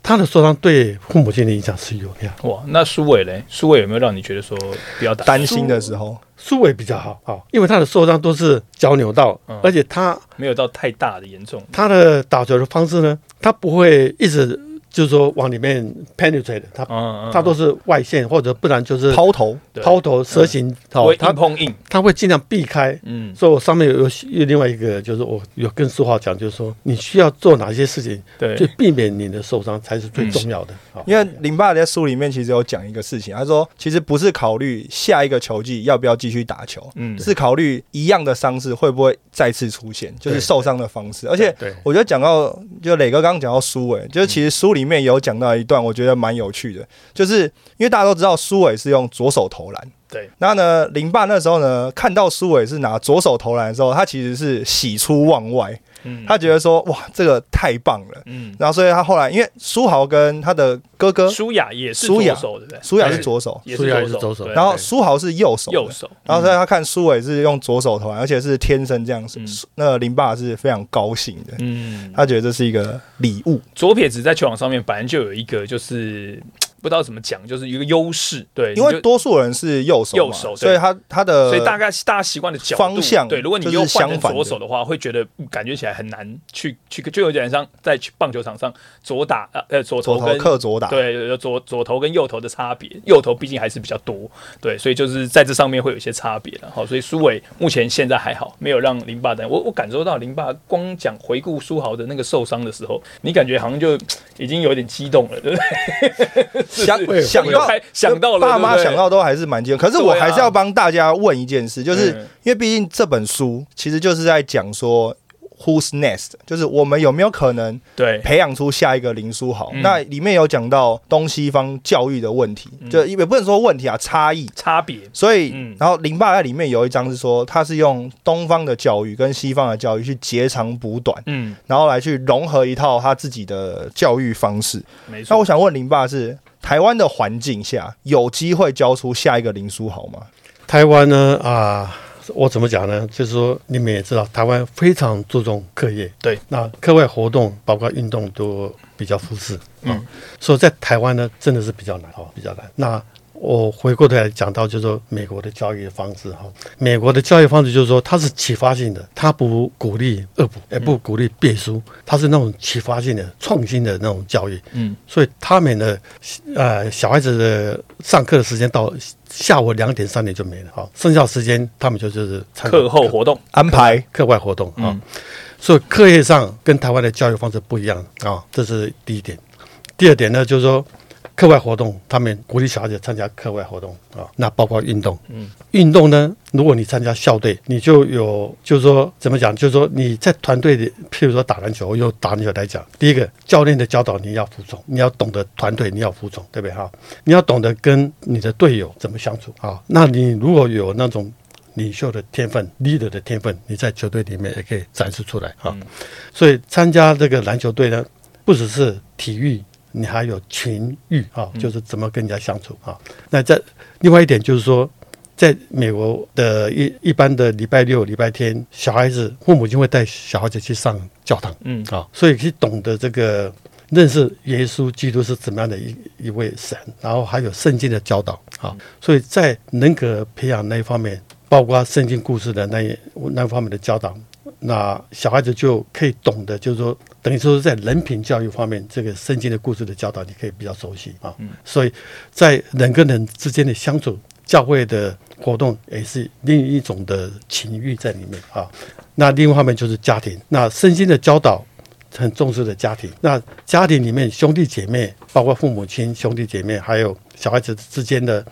A: 他的受伤对父母亲的影响是有的。
C: 哇，那苏伟嘞？苏伟有没有让你觉得说比较？
B: 担心的时候，
A: 苏伟比较好啊、因为他的受伤都是脚扭到，
C: 嗯
A: 而且他
C: 没有到太大的严重。
A: 他的打球的方式呢，他不会一直就是说往里面 penetrate，他
C: 嗯，嗯
A: 他都是外线或者不然就是
B: 抛投
A: 抛投蛇形，
C: 不会，
A: 哦他
C: 硬碰硬。
A: 他会尽量避开。
C: 嗯，
A: 所以我上面有有有另外一个，就是我有跟苏浩讲，就是说你需要做哪些事情，
C: 对。
A: 就，避免你的受伤才是最重要的。好。
B: 因为林爸在书里面其实有讲一个事情，他说其实不是考虑下一个球季要不要继续打球，
C: 嗯，
B: 是考虑一样的伤势会不会再次出现，就是受伤的方式。而且
A: 对。
B: 我觉得讲到就磊哥刚刚讲到苏伟，就是其实书里面有讲到一段，我觉得蛮有趣的，就是因为大家都知道苏伟是用左手投篮。
C: 对，
B: 那呢，林爸那时候呢，看到苏伟是拿左手投篮的时候，他其实是喜出望外，
C: 嗯
B: 他觉得说哇，这个太棒了。
C: 嗯，
B: 然后，所以他后来因为苏豪跟他的哥哥
C: 舒雅也是
B: 舒雅
C: 左手，对不对？
B: 舒雅是左手，
C: 也
A: 舒雅
C: 是左
A: 手
B: 然后苏豪是右手，
C: 右手，
B: 然后所以他看苏伟是用左手投篮，而且是天生这样子
C: 嗯，
B: 那个林爸是非常高兴的，
C: 嗯，
B: 他觉得这是一个礼物。
C: 左撇子在球场上面本来就有一个就是不知道怎么讲，就是一个优势。对，
B: 因为多数人是右手，
C: 右手对
B: 所以他他的
C: 所以大概大家习惯的角度
B: 方向
C: 对，如果你
B: 就是
C: 又换成左手的话，会觉得嗯感觉起来很难去去，就有点像在棒球场上左打呃呃左
B: 左头
C: 投跟
B: 克左打，
C: 对左左头跟右头的差别，右头毕竟还是比较多，对，所以就是在这上面会有一些差别了。好，所以苏伟目前现在还好，没有让林爸等我我感受到林爸光讲回顾苏豪的那个受伤的时候，你感觉好像就已经有点激动了，对不对？
B: 想想到
C: 想到了，
B: 爸妈想到都还是蛮激动。可是我还是要帮大家问一件事，就是
C: 嗯
B: 因为毕竟这本书其实就是在讲说。Who's next？就是我们有没有可能
C: 对
B: 培养出下一个林书豪？
C: 嗯
B: 那里面有讲到东西方教育的问题，
C: 嗯
B: 就也不能说问题啊，差异。
C: 差别，
B: 所以，
C: 嗯
B: 然后林爸在里面有一章是说，他是用东方的教育跟西方的教育去截长补短，
C: 嗯，
B: 然后来去融合一套他自己的教育方式。
C: 没错
B: 那我。想问林爸是台湾的环境下有机会教出下一个林书豪吗？
A: 台湾呢啊，我怎么讲呢？就是说，你们也知道，台湾非常注重课业，
C: 对，
A: 那课外活动包括运动都比较忽视，
C: 嗯
A: 嗯，所以在台湾呢，真的是比较难哦，比较难。那我回过头来讲到，就是说美国的教育方式哈，美国的教育方式就是说它是启发性的，它不鼓励恶补，也不鼓励背书，它是那种启发性的、创新的那种教育。
C: 嗯，
A: 所以他们的呃小孩子的上课的时间到下午两点三点就没了，哈，剩下的时间他们就就是
C: 课后活动，
B: 安排。
A: 课外活动啊、
C: 嗯。
A: 所以课业上跟台湾的教育方式不一样啊、这是第一点。第二点呢，就是说课外活动，他们鼓励小孩子参加课外活动啊、那包括运动。
C: 嗯，
A: 运动呢，如果你参加校队，你就有就是说怎么讲，就是说你在团队里，譬如说打篮球，用打篮球来讲，第一个教练的教导你要服从，你要懂得团队，你要服从，对不对哈？你要懂得跟你的队友怎么相处啊。那你如果有那种领袖的天分，leader 的天分，你在球队里面也可以展示出来啊。所以参加这个篮球队呢，不只是体育，你还有情欲啊，就是怎么跟人家相处啊。那在另外一点就是说，在美国的一一般的礼拜六、礼拜天，小孩子父母亲会带小孩子去上教堂
C: 嗯
A: 啊，所以去懂得这个。认识耶稣基督是怎么样的一一位神，然后还有圣经的教导啊，所以在人格培养那一方面，包括圣经故事的那一那方面的教导，那小孩子就可以懂得，就是说，等于说是在人品教育方面，这个圣经的故事的教导，你可以比较熟悉啊。所以在人跟人之间的相处，教会的活动也是另一种的情欲在里面啊。那另外一方面就是家庭，那圣经的教导。很重视的家庭，那家庭里面兄弟姐妹，包括父母亲、兄弟姐妹，还有小孩子之间的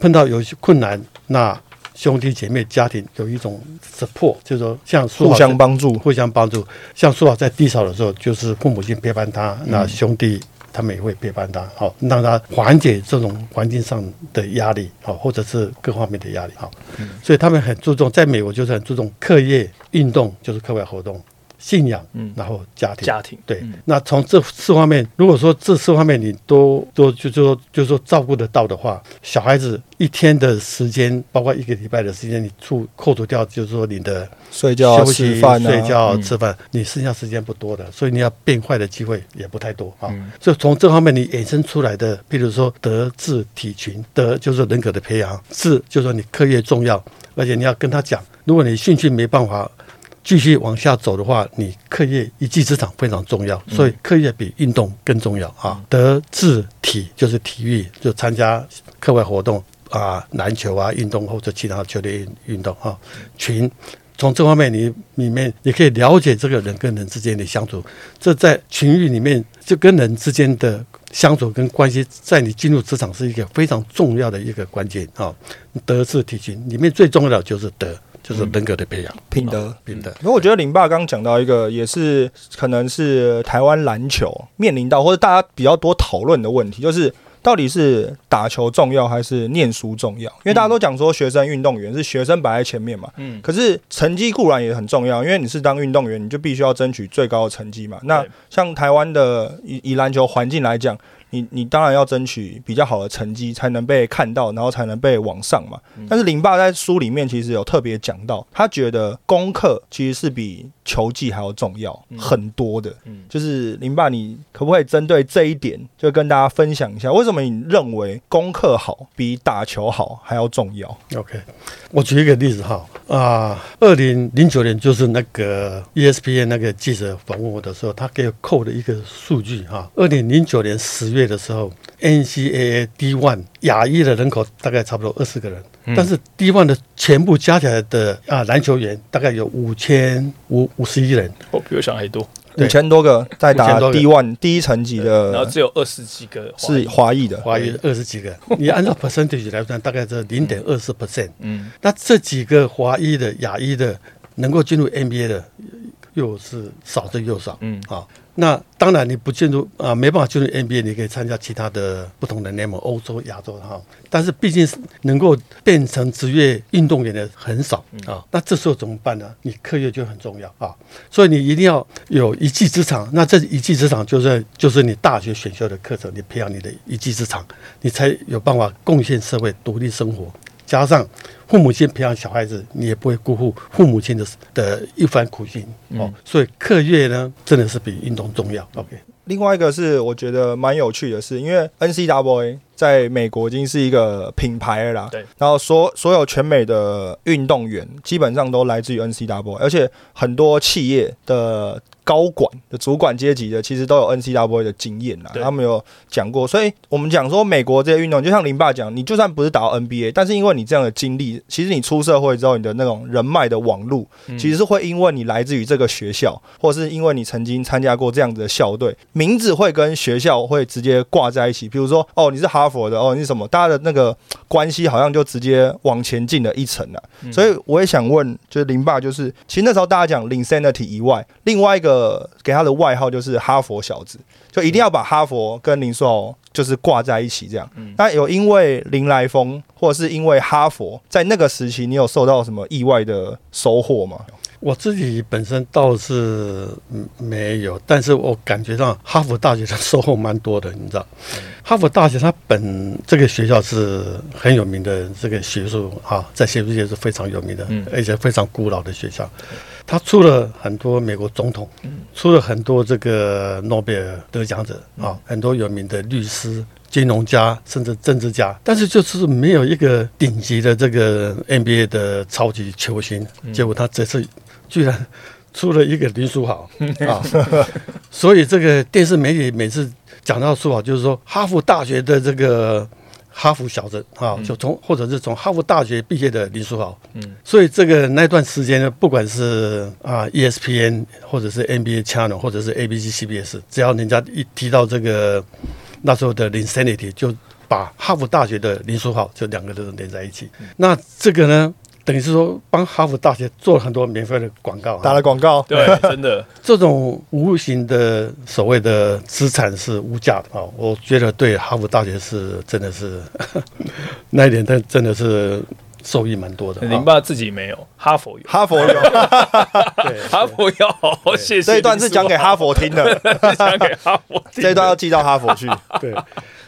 A: 碰到有些困难，那兄弟姐妹家庭有一种 support，就是说像
B: 互相帮助。
A: 互相帮助。像苏老在低潮的时候，就是父母亲陪伴他，那兄弟他们也会陪伴他，好让他缓解这种环境上的压力，好或者是各方面的压力，好。所以他们很注重，在美国就是很注重课业、运动，就是课外活动。信仰，
C: 嗯。
A: 然后家庭，
C: 家庭
A: 对，
C: 嗯。
A: 那从这四方面，如果说这四方面你都都就就说就说照顾得到的话，小孩子一天的时间，包括一个礼拜的时间，你除扣除掉，就是说你的
B: 睡觉、
A: 休息、
B: 吃饭啊，
A: 睡觉、
C: 嗯。
A: 吃饭，你剩下时间不多的，所以你要变坏的机会也不太多啊。
C: 嗯。
A: 所以从这方面你衍生出来的，比如说德智体群，德就是人格的培养，智就是说你课业重要，而且你要跟他讲，如果你兴趣没办法。继续往下走的话，你课业一技之长非常重要，所以课业比运动更重要啊。德智体就是体育，就参加课外活动啊，篮球啊，运动或者其他球类运运动啊。群从这方面你里面你可以了解这个人跟人之间的相处，这在群域里面就跟人之间的相处跟关系，在你进入职场是一个非常重要的一个关键啊。德智体群里面最重要的就是德，就是人格的培养，
B: 品德。
A: 品德。
B: 因为我觉得林爸刚刚讲到一个，也是可能是台湾篮球面临到或者大家比较多讨论的问题，就是到底是打球重要还是念书重要？因为大家都讲说学生运动员是学生摆在前面嘛，
C: 嗯，
B: 可是成绩固然也很重要，因为你是当运动员，你就必须要争取最高的成绩嘛。那像台湾的以以篮球环境来讲，你你当然要争取比较好的成绩，才能被看到，然后才能被往上嘛。但是林爸在书里面其实有特别讲到，他觉得功课其实是比球技还要重要很多的。
C: 嗯
B: 就是林爸，你可不可以针对这一点，就跟大家分享一下，为什么你认为功课好比打球好还要重要
A: ？OK，我举一个例子哈啊，二零零九年就是那个 E ESPN 那个记者访问我的时候，他给我扣的一个数据哈，二零零九年十月的时候，NCAA D One 亚裔的人口大概差不多二十个人，但是 D One 的全部加起来的啊篮球员大概有五千五五十一人，
C: 哦，比我想还多，
A: 对
B: 五千多个在打
A: 5000多个。
B: D one 第一层级的，
C: 然后只有二十几个
B: 是华裔的，
A: 华裔二十几个，你按照 percentage 来算，大概是零点二四 percent。
C: 嗯，
A: 那这几个华裔的、亚裔的能够进入 NBA 的，又是少之又少。
C: 嗯。
A: 啊，那当然你不进入啊，没办法进入 NBA，你可以参加其他的不同的联盟，欧洲、亚洲哈。但是毕竟是能够变成职业运动员的很少啊。那这时候怎么办呢？你课业就很重要啊，所以你一定要有一技之长。那这一技之长就是就是你大学选修的课程，你培养你的一技之长，你才有办法贡献社会、独立生活。加上父母亲培养小孩子，你也不会辜负父母亲的的一番苦心哦。所以课业呢，真的是比运动重要。OK，
B: 另外一个是我觉得蛮有趣的是，因为 N C W A 在美国已经是一个品牌了啦。
C: 对。
B: 然后所所有全美的运动员基本上都来自于 N C W A，而且很多企业的高管的主管阶级的，其实都有 N C W A 的经验啦。他们有讲过，所以我们讲说美国这些运动，就像林爸讲，你就算不是打到 NBA，但是因为你这样的经历，其实你出社会之后，你的那种人脉的网路，其实是会因为你来自于这个学校，或是因为你曾经参加过这样子的校队，名字会跟学校会直接挂在一起。比如说，哦，你是哈佛的，哦，你是什么，大家的那个关系好像就直接往前进了一层了。所以我也想问，就是林爸，就是其实那时候大家讲 Linsanity 以外，另外一个给他的外号就是哈佛小子，就一定要把哈佛跟林书豪就是挂在一起这样。那有因为林来峰，或者是因为哈佛，在那个时期你有受到什么意外的收获吗？
A: 我自己本身倒是嗯没有，但是我感觉到哈佛大学的收获蛮多的，你知道，哈佛大学它本这个学校是很有名的这个学术啊，在学术界是非常有名的，
C: 嗯
A: 而且非常古老的学校。它出了很多美国总统，出了很多这个诺贝尔得奖者啊，很多有名的律师、金融家，甚至政治家，但是就是没有一个顶级的这个 NBA 的超级球星。结果他这次居然出了一个林书豪 (laughs) 啊，所以这个电视媒体每次讲到书豪，就是说哈佛大学的这个。哈佛小子啊，就从或者是从哈佛大学毕业的林书豪，嗯，所以这个那段时间呢，不管是啊 ESPN 或者是 NBA Channel 或者是 ABC、CBS，只要人家一提到这个那时候的 Linsanity，就把哈佛大学的林书豪就两个都连在一起。那这个呢，等于是说帮哈佛大学做了很多免费的广告啊，
B: 打了广告，
C: 对，(laughs) 真的，
A: 这种无形的所谓的资产是无价的啊！我觉得对哈佛大学是真的是 (laughs) 那一点，但真的是受益蛮多的。啊
C: 林爸自己没有，哈佛有，
B: 哈佛有 (laughs)
A: 对
C: 哈佛要好好谢谢。
B: 这一段是讲给哈佛听的，
C: 是讲给哈佛，
B: 这一段要寄到哈佛去。
A: 对。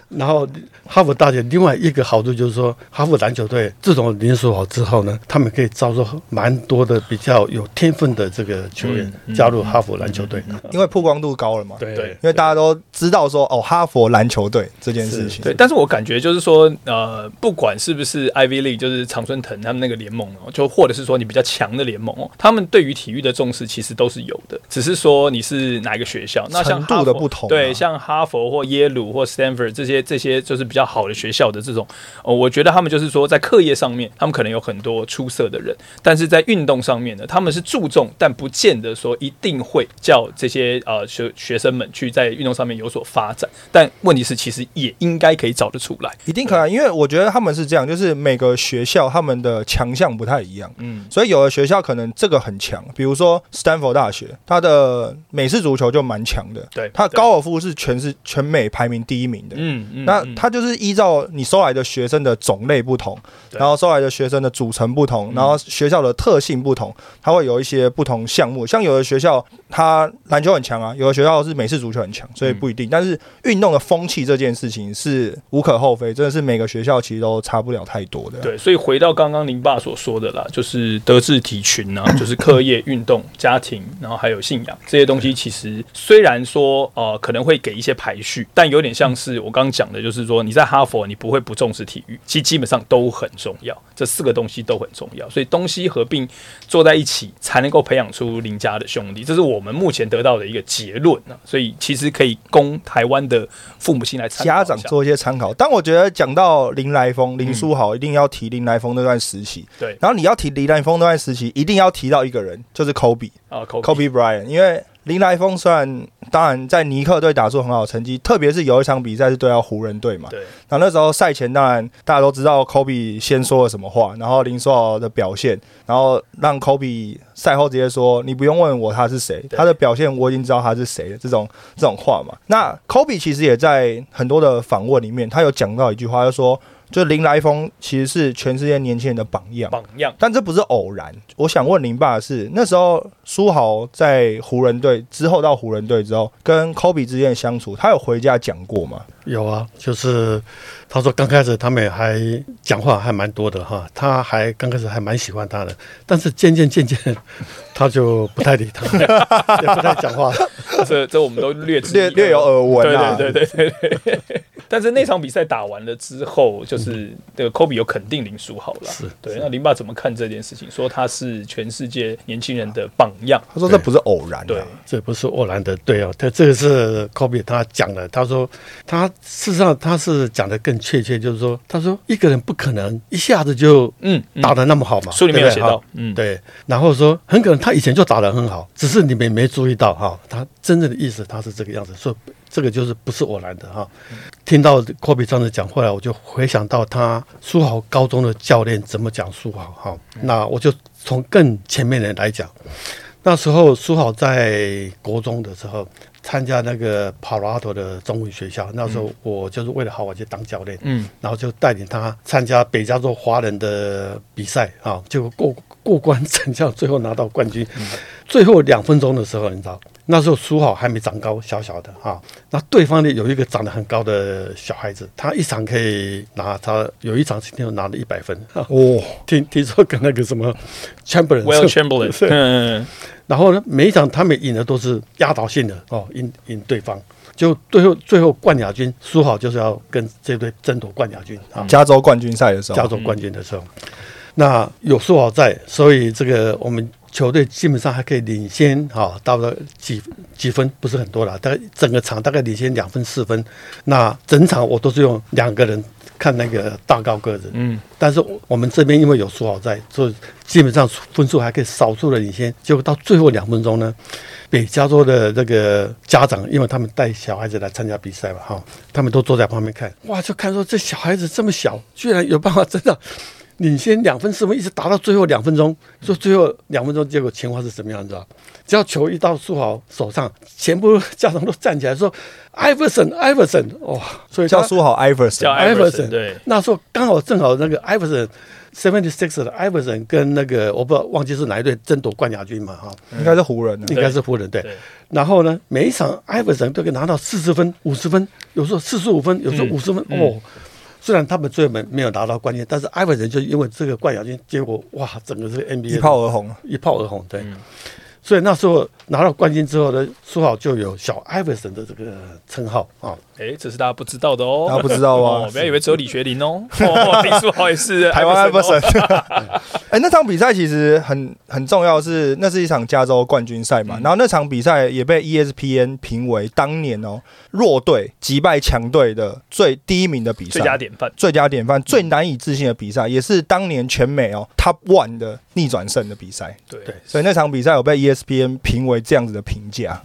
A: 然后哈佛大学另外一个好处就是说，哈佛篮球队自从林书豪之后呢，他们可以招收蛮多的比较有天分的这个球员加入哈佛篮球队。
B: 因为曝光度高了嘛，
A: 对。
C: 对
B: 因为大家都知道说哦，哈佛篮球队这件事情，
C: 对，但是我感觉就是说，呃，不管是不是 Ivy League，就是常春藤他们那个联盟哦，就或者是说你比较强的联盟哦，他们对于体育的重视其实都是有的，只是说你是哪一个学校。那像
B: 程度
C: 哈佛
B: 的不同啊。
C: 对，像哈佛或耶鲁或 Stanford 这些这些就是比较好的学校的这种，哦，我觉得他们就是说在课业上面，他们可能有很多出色的人，但是在运动上面呢，他们是注重，但不见得说一定会叫这些呃学学生们去在运动上面有所发展。但问题是，其实也应该可以找得出来。
B: 一定可以，因为我觉得他们是这样，就是每个学校他们的强项不太一样，
C: 嗯，
B: 所以有的学校可能这个很强，比如说斯坦福大学，它的美式足球就蛮强的，
C: 对，
B: 它高尔夫是全是全美排名第一名的。
C: 嗯，嗯嗯
B: 那它就是依照你收来的学生的种类不同，然后收来的学生的组成不同，
C: 嗯
B: 然后学校的特性不同，它会有一些不同项目。像有的学校它篮球很强啊，有的学校是美式足球很强，所以不一定。但是运动的风气这件事情是无可厚非，真的是每个学校其实都差不了太多的。
C: 对，所以回到刚刚林爸所说的啦，就是德智体群啊，(laughs) 就是课业、运动、家庭，然后还有信仰这些东西，其实虽然说呃可能会给一些排序，但有点像是我刚刚讲的，就是说你在哈佛你不会不重视体育，其实基本上都很重要，这四个东西都很重要，所以东西合并坐在一起，才能够培养出邻家的兄弟，这是我们目前得到的一个结论啊。所以其实可以供台湾的父母亲来参考
B: 家长做一些参考，但我觉得讲到林来峰、林书豪，一定要提林来峰那段时期。
C: 对
B: 然后你要提林来峰那段时期，一定要提到一个人，就是 Kobe。
C: 啊，Kobe
B: Kobe Bryant，因为林来峰虽然当然在尼克队打出很好的成绩，特别是有一场比赛是对到湖人队嘛。
C: 对
B: 然后那时候赛前当然大家都知道 Kobe 先说了什么话，然后林书豪的表现，然后让 Kobe 赛后直接说：“你不用问我他是谁，他的表现我已经知道他是谁了。”这种这种话嘛。那 Kobe 其实也在很多的访问里面，他有讲到一句话，就说：“就林来峰其实是全世界年轻人的榜样。”
C: 榜样。
B: 但这不是偶然。我想问林爸的是，那时候书豪在湖人队之后到湖人队之后，跟 Kobe 之间的相处，他有回家讲过吗？
A: 有啊，就是他说刚开始他们还讲话还蛮多的哈，他还刚开始还蛮喜欢他的，但是渐渐渐渐他就不太理他，(laughs) 也不太讲话。
C: 这这我们都略
B: 略略有耳闻啊。
C: 对对对对。但是那场比赛打完了之后，就是这个科比有肯定林书豪了。
A: 是
C: 对。那林爸怎么看这件事情？说他是全世界年轻人的榜样。
B: 他说这不是偶然、啊。
C: 对，
A: 这不是偶然的，对哦，他这个是 Kobe 他讲的，他说他事实上他是讲的更确切，就是说他说一个人不可能一下子就
C: 嗯，嗯
A: 打的那么好嘛，
C: 书里面有写到嗯，
A: 对，然后说很可能他以前就打的很好，只是你们没注意到哈，他真正的意思他是这个样子，所以这个就是不是偶然的哈。听到科比这样子讲，后来我就回想到他苏豪高中的教练怎么讲苏豪哈，那我就从更前面的来讲，那时候苏豪在国中的时候。参加那个帕拉托的中文学校，那时候我就是为了好我去当教练，
C: 嗯，
A: 然后就带领他参加北加州华人的比赛啊，结果过过关斩将，最后拿到冠军。最后两分钟的时候，你知道，那时候苏豪还没长高，小小的哈、那对方呢有一个长得很高的小孩子，他一场可以拿他有一场今天拿了一百分。哈。
B: 哦，
A: 听听说跟那个什么 Chamberlain
C: Will Chamberlain，
A: 是。
C: 嗯，
A: 然后呢，每一场他们赢的都是压倒性的哦，赢赢对方。就最后最后冠亚军苏豪就是要跟这队争夺冠亚军啊，
B: 加州冠军赛的时候，
A: 加州冠军的时候，那有苏豪在，所以这个我们球队基本上还可以领先哈、到了几几分不是很多了，大概整个场大概领先两分四分。那整场我都是用两个人看那个大高个子，
C: 嗯，
A: 但是我们这边因为有苏豪在，所以基本上分数还可以少数的领先。结果到最后两分钟呢，北加州的那个家长，因为他们带小孩子来参加比赛嘛，哈，他们都坐在旁边看，哇，就看说这小孩子这么小，居然有办法真的领先两分四分，一直打到最后两分钟。说最后两分钟，结果情况是什么样子啊？只要球一到苏豪手上，全部家长都站起来说艾弗森，艾弗森，哇！所以
B: 叫苏豪艾弗森
C: 叫。
A: 艾弗
C: Iverson，
A: 森
C: 对，
A: 那时候刚好正好那个艾弗森 seventy six 的艾弗森跟那个我不知道忘记是哪一队争夺冠亚军嘛哈，
B: 应该是湖人
A: 应该是湖人队。
C: 对
A: 然后呢，每一场艾弗森都可以拿到四十分、五十分，有时候四十五分，有时候
C: 嗯
A: 五十分、
C: 嗯
A: 哦。虽然他们最后没没有拿到冠军，但是艾弗森就因为这个冠亚军，结果哇，整个这个 NBA
B: 一炮而红。
A: 一炮而红，对。
C: 嗯
A: 所以那时候拿到冠军之后呢，说好就有小艾弗森的这个称号啊。
C: 哎，这是大家不知道的哦，
B: 大家不知道啊 (laughs)
C: 哦不要以为只有李学林哦，(laughs) 哦，林书豪也是
B: 台湾艾弗森
C: Iverson 哦，(laughs)
B: 哎、那场比赛其实很很重要是，那是一场加州冠军赛嘛。
C: 嗯。
B: 然后那场比赛也被 E ESPN 评为当年哦弱队击败强队的最第一名的比赛，
C: 最佳典范，
B: 最佳典范、最难以置信的比赛，也是当年全美哦 Top One 的逆转胜的比赛。
C: 对。
A: 对
B: 所以那场比赛有被 E ESPN 评为这样子的评价。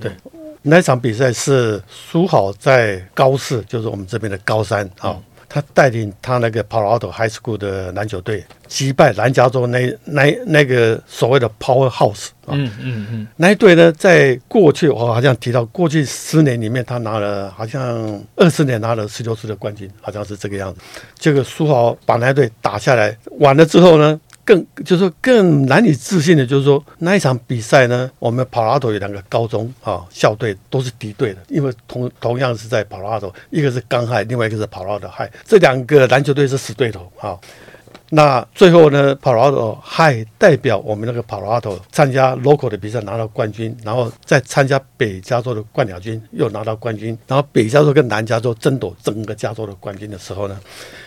A: 那场比赛是苏豪在高四，就是我们这边的高三啊、他带领他那个 Palo Alto High School 的篮球队击败南加州那那那个所谓的 Power House 啊。
C: 嗯嗯嗯，
A: 那一队呢，在过去我好像提到，过去十年里面，他拿了好像二十年拿了十六次的冠军，好像是这个样子。这个苏豪把那队打下来，完了之后呢，更就是说更难以置信的，就是说那一场比赛呢，我们跑拉头有两个高中啊校队都是敌对的，因为同同样是在跑拉头，一个是刚亥，另外一个是跑拉的亥，这两个篮球队是死对头啊。那最后呢，跑拉头还代表我们那个跑拉头参加 local 的比赛拿到冠军，然后再参加北加州的冠亚军又拿到冠军，然后北加州跟南加州争夺整个加州的冠军的时候呢，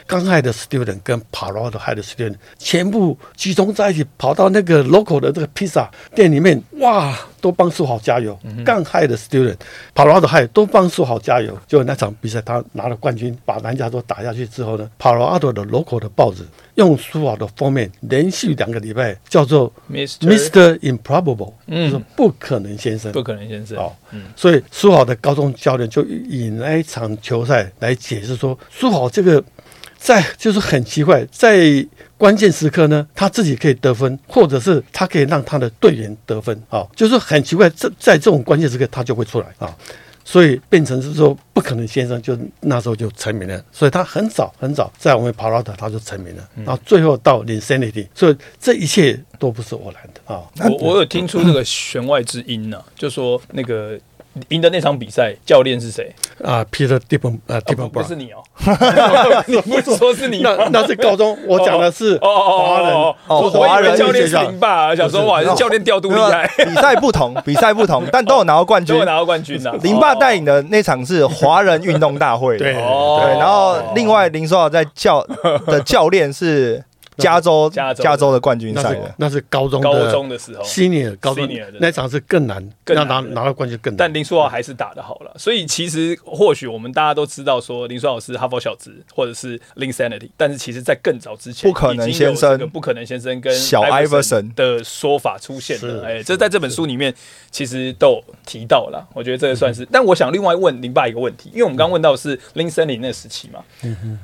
A: 刚亥的 student 跟跑拉头亥的 student 全部集中在一起，跑到那个 local 的这个披萨店里面，哇，都帮苏豪加油。刚亥的 student 跑拉头亥都帮苏豪加油。就那场比赛，他拿了冠军，把南加州打下去之后呢，跑拉头的 local 的报纸。用苏豪的封面连续两个礼拜叫做
C: Mr.
A: Improbable，
C: 嗯
A: 就是不可能先生。
C: 不可能先生。
A: 哦，所以苏豪的高中教练就以那一场球赛来解释说，苏豪这个在就是很奇怪，在关键时刻呢，他自己可以得分，或者是他可以让他的队员得分啊、哦，就是很奇怪，这在这种关键时刻他就会出来啊。所以变成是说不可能先生就那时候就成名了，所以他很早很早在我们帕拉特他就成名了，然后最后到 Insanity，所以这一切都不是偶然的啊。
C: 我我有听出那个弦外之音呢、就说那个赢的那场比赛教练是谁？
A: 啊，Peter Dippen 呃
C: 哦
A: Dippen
C: 不不是你哦，(laughs) 你不是说是你？
A: 那那是高中，我讲的是
C: 哦哦
A: 华人
C: 哦
B: 哦
C: 我我以
B: 华人
C: 为教练是林爸，想说哇，这教练调度厉害，
B: 比赛不同，比赛不同，但都有拿到冠军
C: 都有。拿到冠军呐。
B: 林爸带领的那场是华人运动大会，
A: 对
C: 哦
B: 对，然后另外林书豪在教的教练是加州
C: 加州
B: 加州的冠军赛的，
A: 那是高中
C: 高中的时候
A: ，senior 高中
C: Senior
A: 那场是更难，
C: 更难
A: 拿拿到冠军更难。
C: 但林书豪还是打的好了，所以其实或许我们大家都知道说林书豪是哈佛小子或者是 Linsanity，但是其实在更早之前，
B: 不可能先生
C: 不可能先生跟
B: 小 Iverson
C: 的说法出现
A: 是
C: 的，哎，这在这本书里面其实都有提到了，我觉得这个算是。但我想另外问林爸一个问题，因为我们刚刚问到的是 Linsanity 那个时期嘛，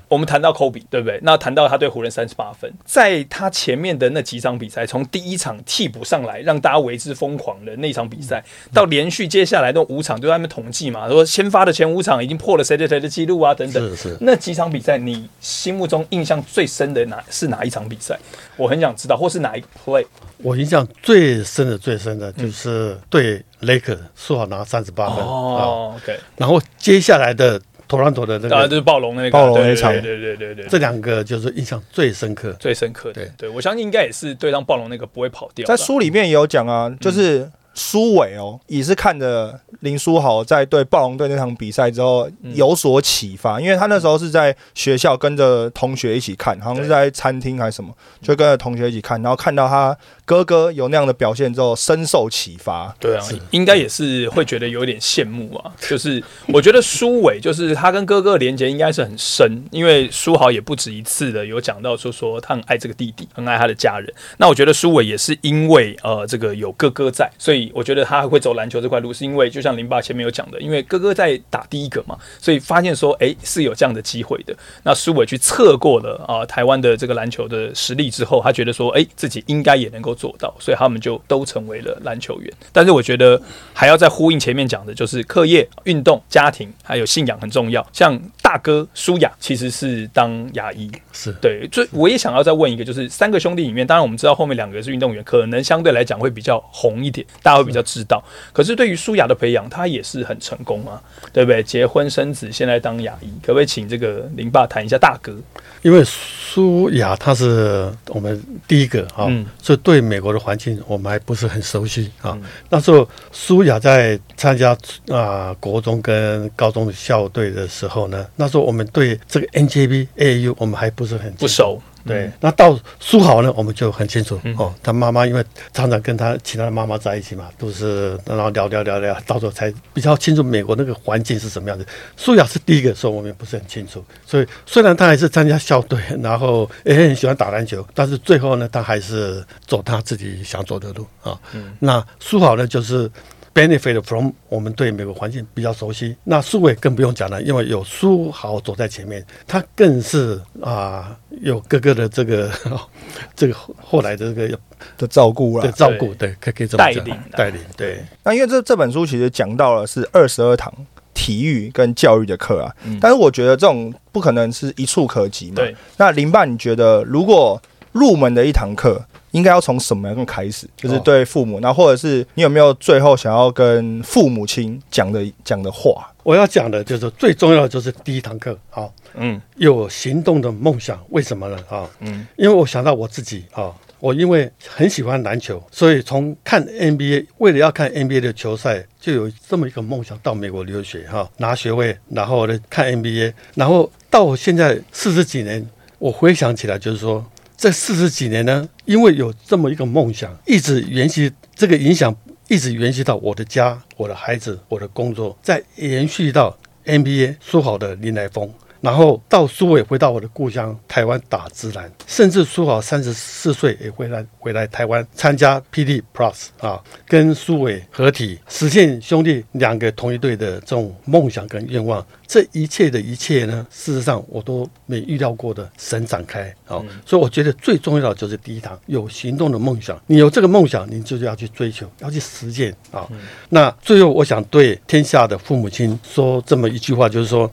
C: 我们谈到 Kobe 对不对？那谈到他对湖人三十八分，在他前面的那几场比赛，从第一场替补上来让大家为之疯狂的那场比赛，到连续接下来那五场，就在那边统计嘛，说先发的前五场已经破了谁谁谁的记录啊等等。
A: 是是
C: 那几场比赛，你心目中印象最深的哪是哪一场比赛？我很想知道，或是哪一个 play？
A: 我印象最深的最深的就是对雷克苏豪拿三十八分啊，
C: 哦，OK，
A: 然后接下来的托兰多的那个
C: 当然就是暴龙那个，
B: 暴龙
C: 对
B: 那场
C: 对对对对对对，
A: 这两个就是印象最深刻。
C: 最深刻的。
A: 对
C: 对，我相信应该也是对上暴龙那个不会跑掉。
B: 在书里面也有讲啊，就是苏伟哦，也是看着林书豪在对暴龙队那场比赛之后有所启发，因为他那时候是在学校跟着同学一起看，好像是在餐厅还是什么，就跟着同学一起看，然后看到他哥哥有那样的表现之后，深受启发。
C: 对啊，应该也是会觉得有点羡慕啊。就是我觉得苏伟，就是他跟哥哥的连接应该是很深，因为苏豪也不止一次的有讲到说说他很爱这个弟弟，很爱他的家人。那我觉得苏伟也是因为呃这个有哥哥在，所以我觉得他还会走篮球这块路，是因为就像林爸前面有讲的，因为哥哥在打第一个嘛，所以发现说哎是有这样的机会的。那苏伟去测过了啊、台湾的这个篮球的实力之后，他觉得说哎自己应该也能够做到，所以他们就都成为了篮球员。但是我觉得还要再呼应前面讲的，就是课业、运动、家庭还有信仰很重要。像大哥舒雅其实是当牙医，
A: 是
C: 对，所以我也想要再问一个，就是三个兄弟里面，当然我们知道后面两个是运动员，可能相对来讲会比较红一点，大家会比较知道。可是对于舒雅的培养，他也是很成功啊，对不对？结婚生子，现在当牙医，可不可以请这个林爸谈一下大哥？
A: 因为舒雅他是我们第一个啊，
C: 嗯
A: 所以对美国的环境我们还不是很熟悉啊。那时候舒雅在参加啊、国中跟高中的校队的时候呢，那时候我们对这个 NJB、AAU 我们还不是很
C: 不熟，
A: 对，那到苏豪呢，我们就很清楚、
C: 嗯
A: 哦，他妈妈因为常常跟他其他的妈妈在一起嘛，都是然后聊聊聊聊，到时候才比较清楚美国那个环境是什么样子。苏雅是第一个，说我们不是很清楚。所以虽然他还是参加校队，然后也很喜欢打篮球，但是最后呢，他还是走他自己想走的路啊。嗯那苏豪呢，就是 benefit from 我们对美国环境比较熟悉。那苏伟更不用讲了，因为有苏豪走在前面，他更是啊、有哥哥的这个 (laughs) 这个后来的这个
B: 的照顾啦
A: 的。照顾，对，可以可以这么讲
C: 带领啊
A: 带领，对。
B: 那因为这这本书其实讲到了是二十二堂体育跟教育的课啊，
C: 嗯
B: 但是我觉得这种不可能是一触可及嘛。
C: 对，
B: 那林爸，你觉得如果入门的一堂课，应该要从什么样开始？就是对父母，那或者是你有没有最后想要跟父母亲讲的讲的话？
A: 我要讲的就是最重要的就是第一堂课，好、
C: 嗯。
A: 有行动的梦想，为什么呢？啊、
C: 嗯。
A: 因为我想到我自己啊、我因为很喜欢篮球，所以从看 NBA，为了要看 NBA 的球赛，就有这么一个梦想，到美国留学哈、拿学位，然后呢看 NBA，然后到我现在四十几年，我回想起来就是说，这四十几年呢，因为有这么一个梦想，一直延续这个影响，一直延续到我的家、我的孩子、我的工作，再延续到 NBA 说好的林来峰。然后到苏伟回到我的故乡台湾打直男，甚至苏豪三十四岁也回来回来台湾参加 PD Plus 啊，跟苏伟合体，实现兄弟两个同一队的这种梦想跟愿望。这一切的一切呢，事实上我都没预料过的神展开啊、所以我觉得最重要的就是第一堂有行动的梦想，你有这个梦想，你就是要去追求，要去实践啊。那最后我想对天下的父母亲说这么一句话，就是说。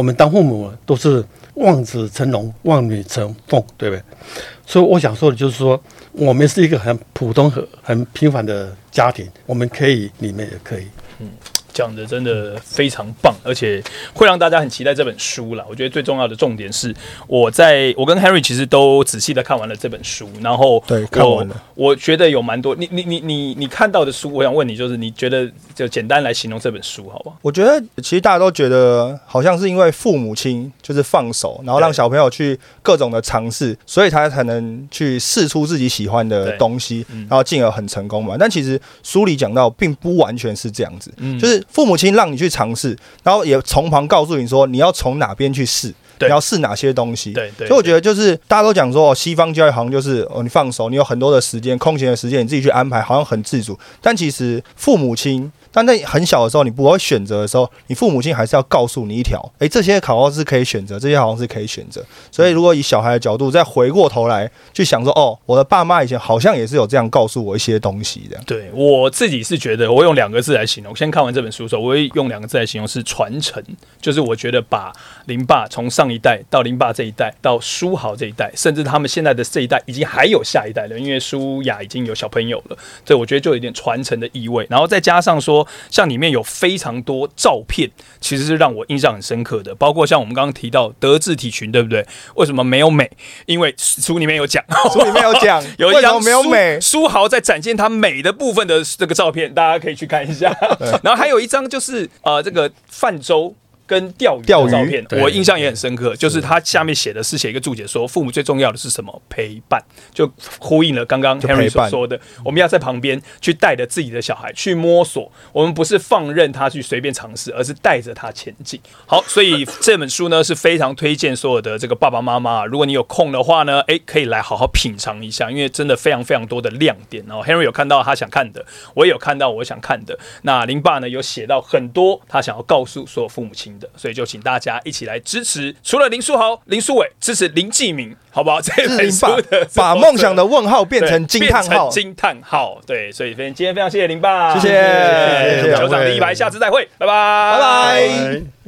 A: 我们当父母都是望子成龙、望女成凤，对不对？所以我想说的就是说，我们是一个很普通、很很平凡的家庭，我们可以，你们也可以。
C: 嗯讲的真的非常棒，而且会让大家很期待这本书啦。我觉得最重要的重点是，我在我跟 Henry 其实都仔细的看完了这本书，然后
B: 对看完了
C: 我，觉得有蛮多。你你你你你看到的书，我想问你，就是你觉得就简单来形容这本书，好不好？
B: 我觉得其实大家都觉得好像是因为父母亲就是放手，然后让小朋友去各种的尝试，所以他才能去试出自己喜欢的东西
C: 嗯，
B: 然后进而很成功嘛。但其实书里讲到，并不完全是这样子，
C: 嗯
B: 就是父母亲让你去尝试，然后也从旁告诉你说你要从哪边去试。
C: 对
B: 你要试哪些东西？
C: 对对
B: 所以我觉得就是大家都讲说，哦，西方教育好像就是哦，你放手，你有很多的时间，空闲的时间你自己去安排，好像很自主。但其实父母亲，但在很小的时候，你不会选择的时候，你父母亲还是要告诉你一条，诶，这些考号是可以选择，这些好像是可以选择。所以如果以小孩的角度再回过头来去想说，哦，我的爸妈以前好像也是有这样告诉我一些东西的。
C: 对我自己是觉得，我用两个字来形容。先看完这本书的时候，我会用两个字来形容是传承，就是我觉得把林爸从上一代到林爸这一代，到书豪这一代，甚至他们现在的这一代，已经还有下一代了，因为舒雅已经有小朋友了，所以我觉得就有一点传承的意味。然后再加上说，像里面有非常多照片，其实是让我印象很深刻的，包括像我们刚刚提到德智体群，对不对？为什么没有美？(laughs) 因为书里面有讲，
B: 书里面有讲
C: 有一张
B: 没有美，
C: 书豪在展现他美的部分的这个照片，大家可以去看一下。(laughs) 然后还有一张就是呃这个泛舟。跟钓鱼
B: 钓鱼
C: 的照片，
A: 对
C: 我印象也很深刻。就是他下面写的是写一个注解说，父母最重要的是什么？陪伴，就呼应了刚刚 Henry 所说的，我们要在旁边去带着自己的小孩去摸索，我们不是放任他去随便尝试，而是带着他前进。好，所以这本书呢是非常推荐所有的这个爸爸妈妈，如果你有空的话呢，诶，可以来好好品尝一下，因为真的非常非常多的亮点。然后 Henry 有看到他想看的，我也有看到我想看的。那林爸呢有写到很多他想要告诉所有父母亲的，所以就请大家一起来支持，除了林书豪、林书伟，支持林继明，好不好？这
B: 把梦想的问号变成惊叹号。
C: 惊叹号，对，所以非今天非常谢谢林爸，
B: 谢谢谢谢
C: 球场第一排，下次再会，拜。拜，
B: 拜。拜
A: 拜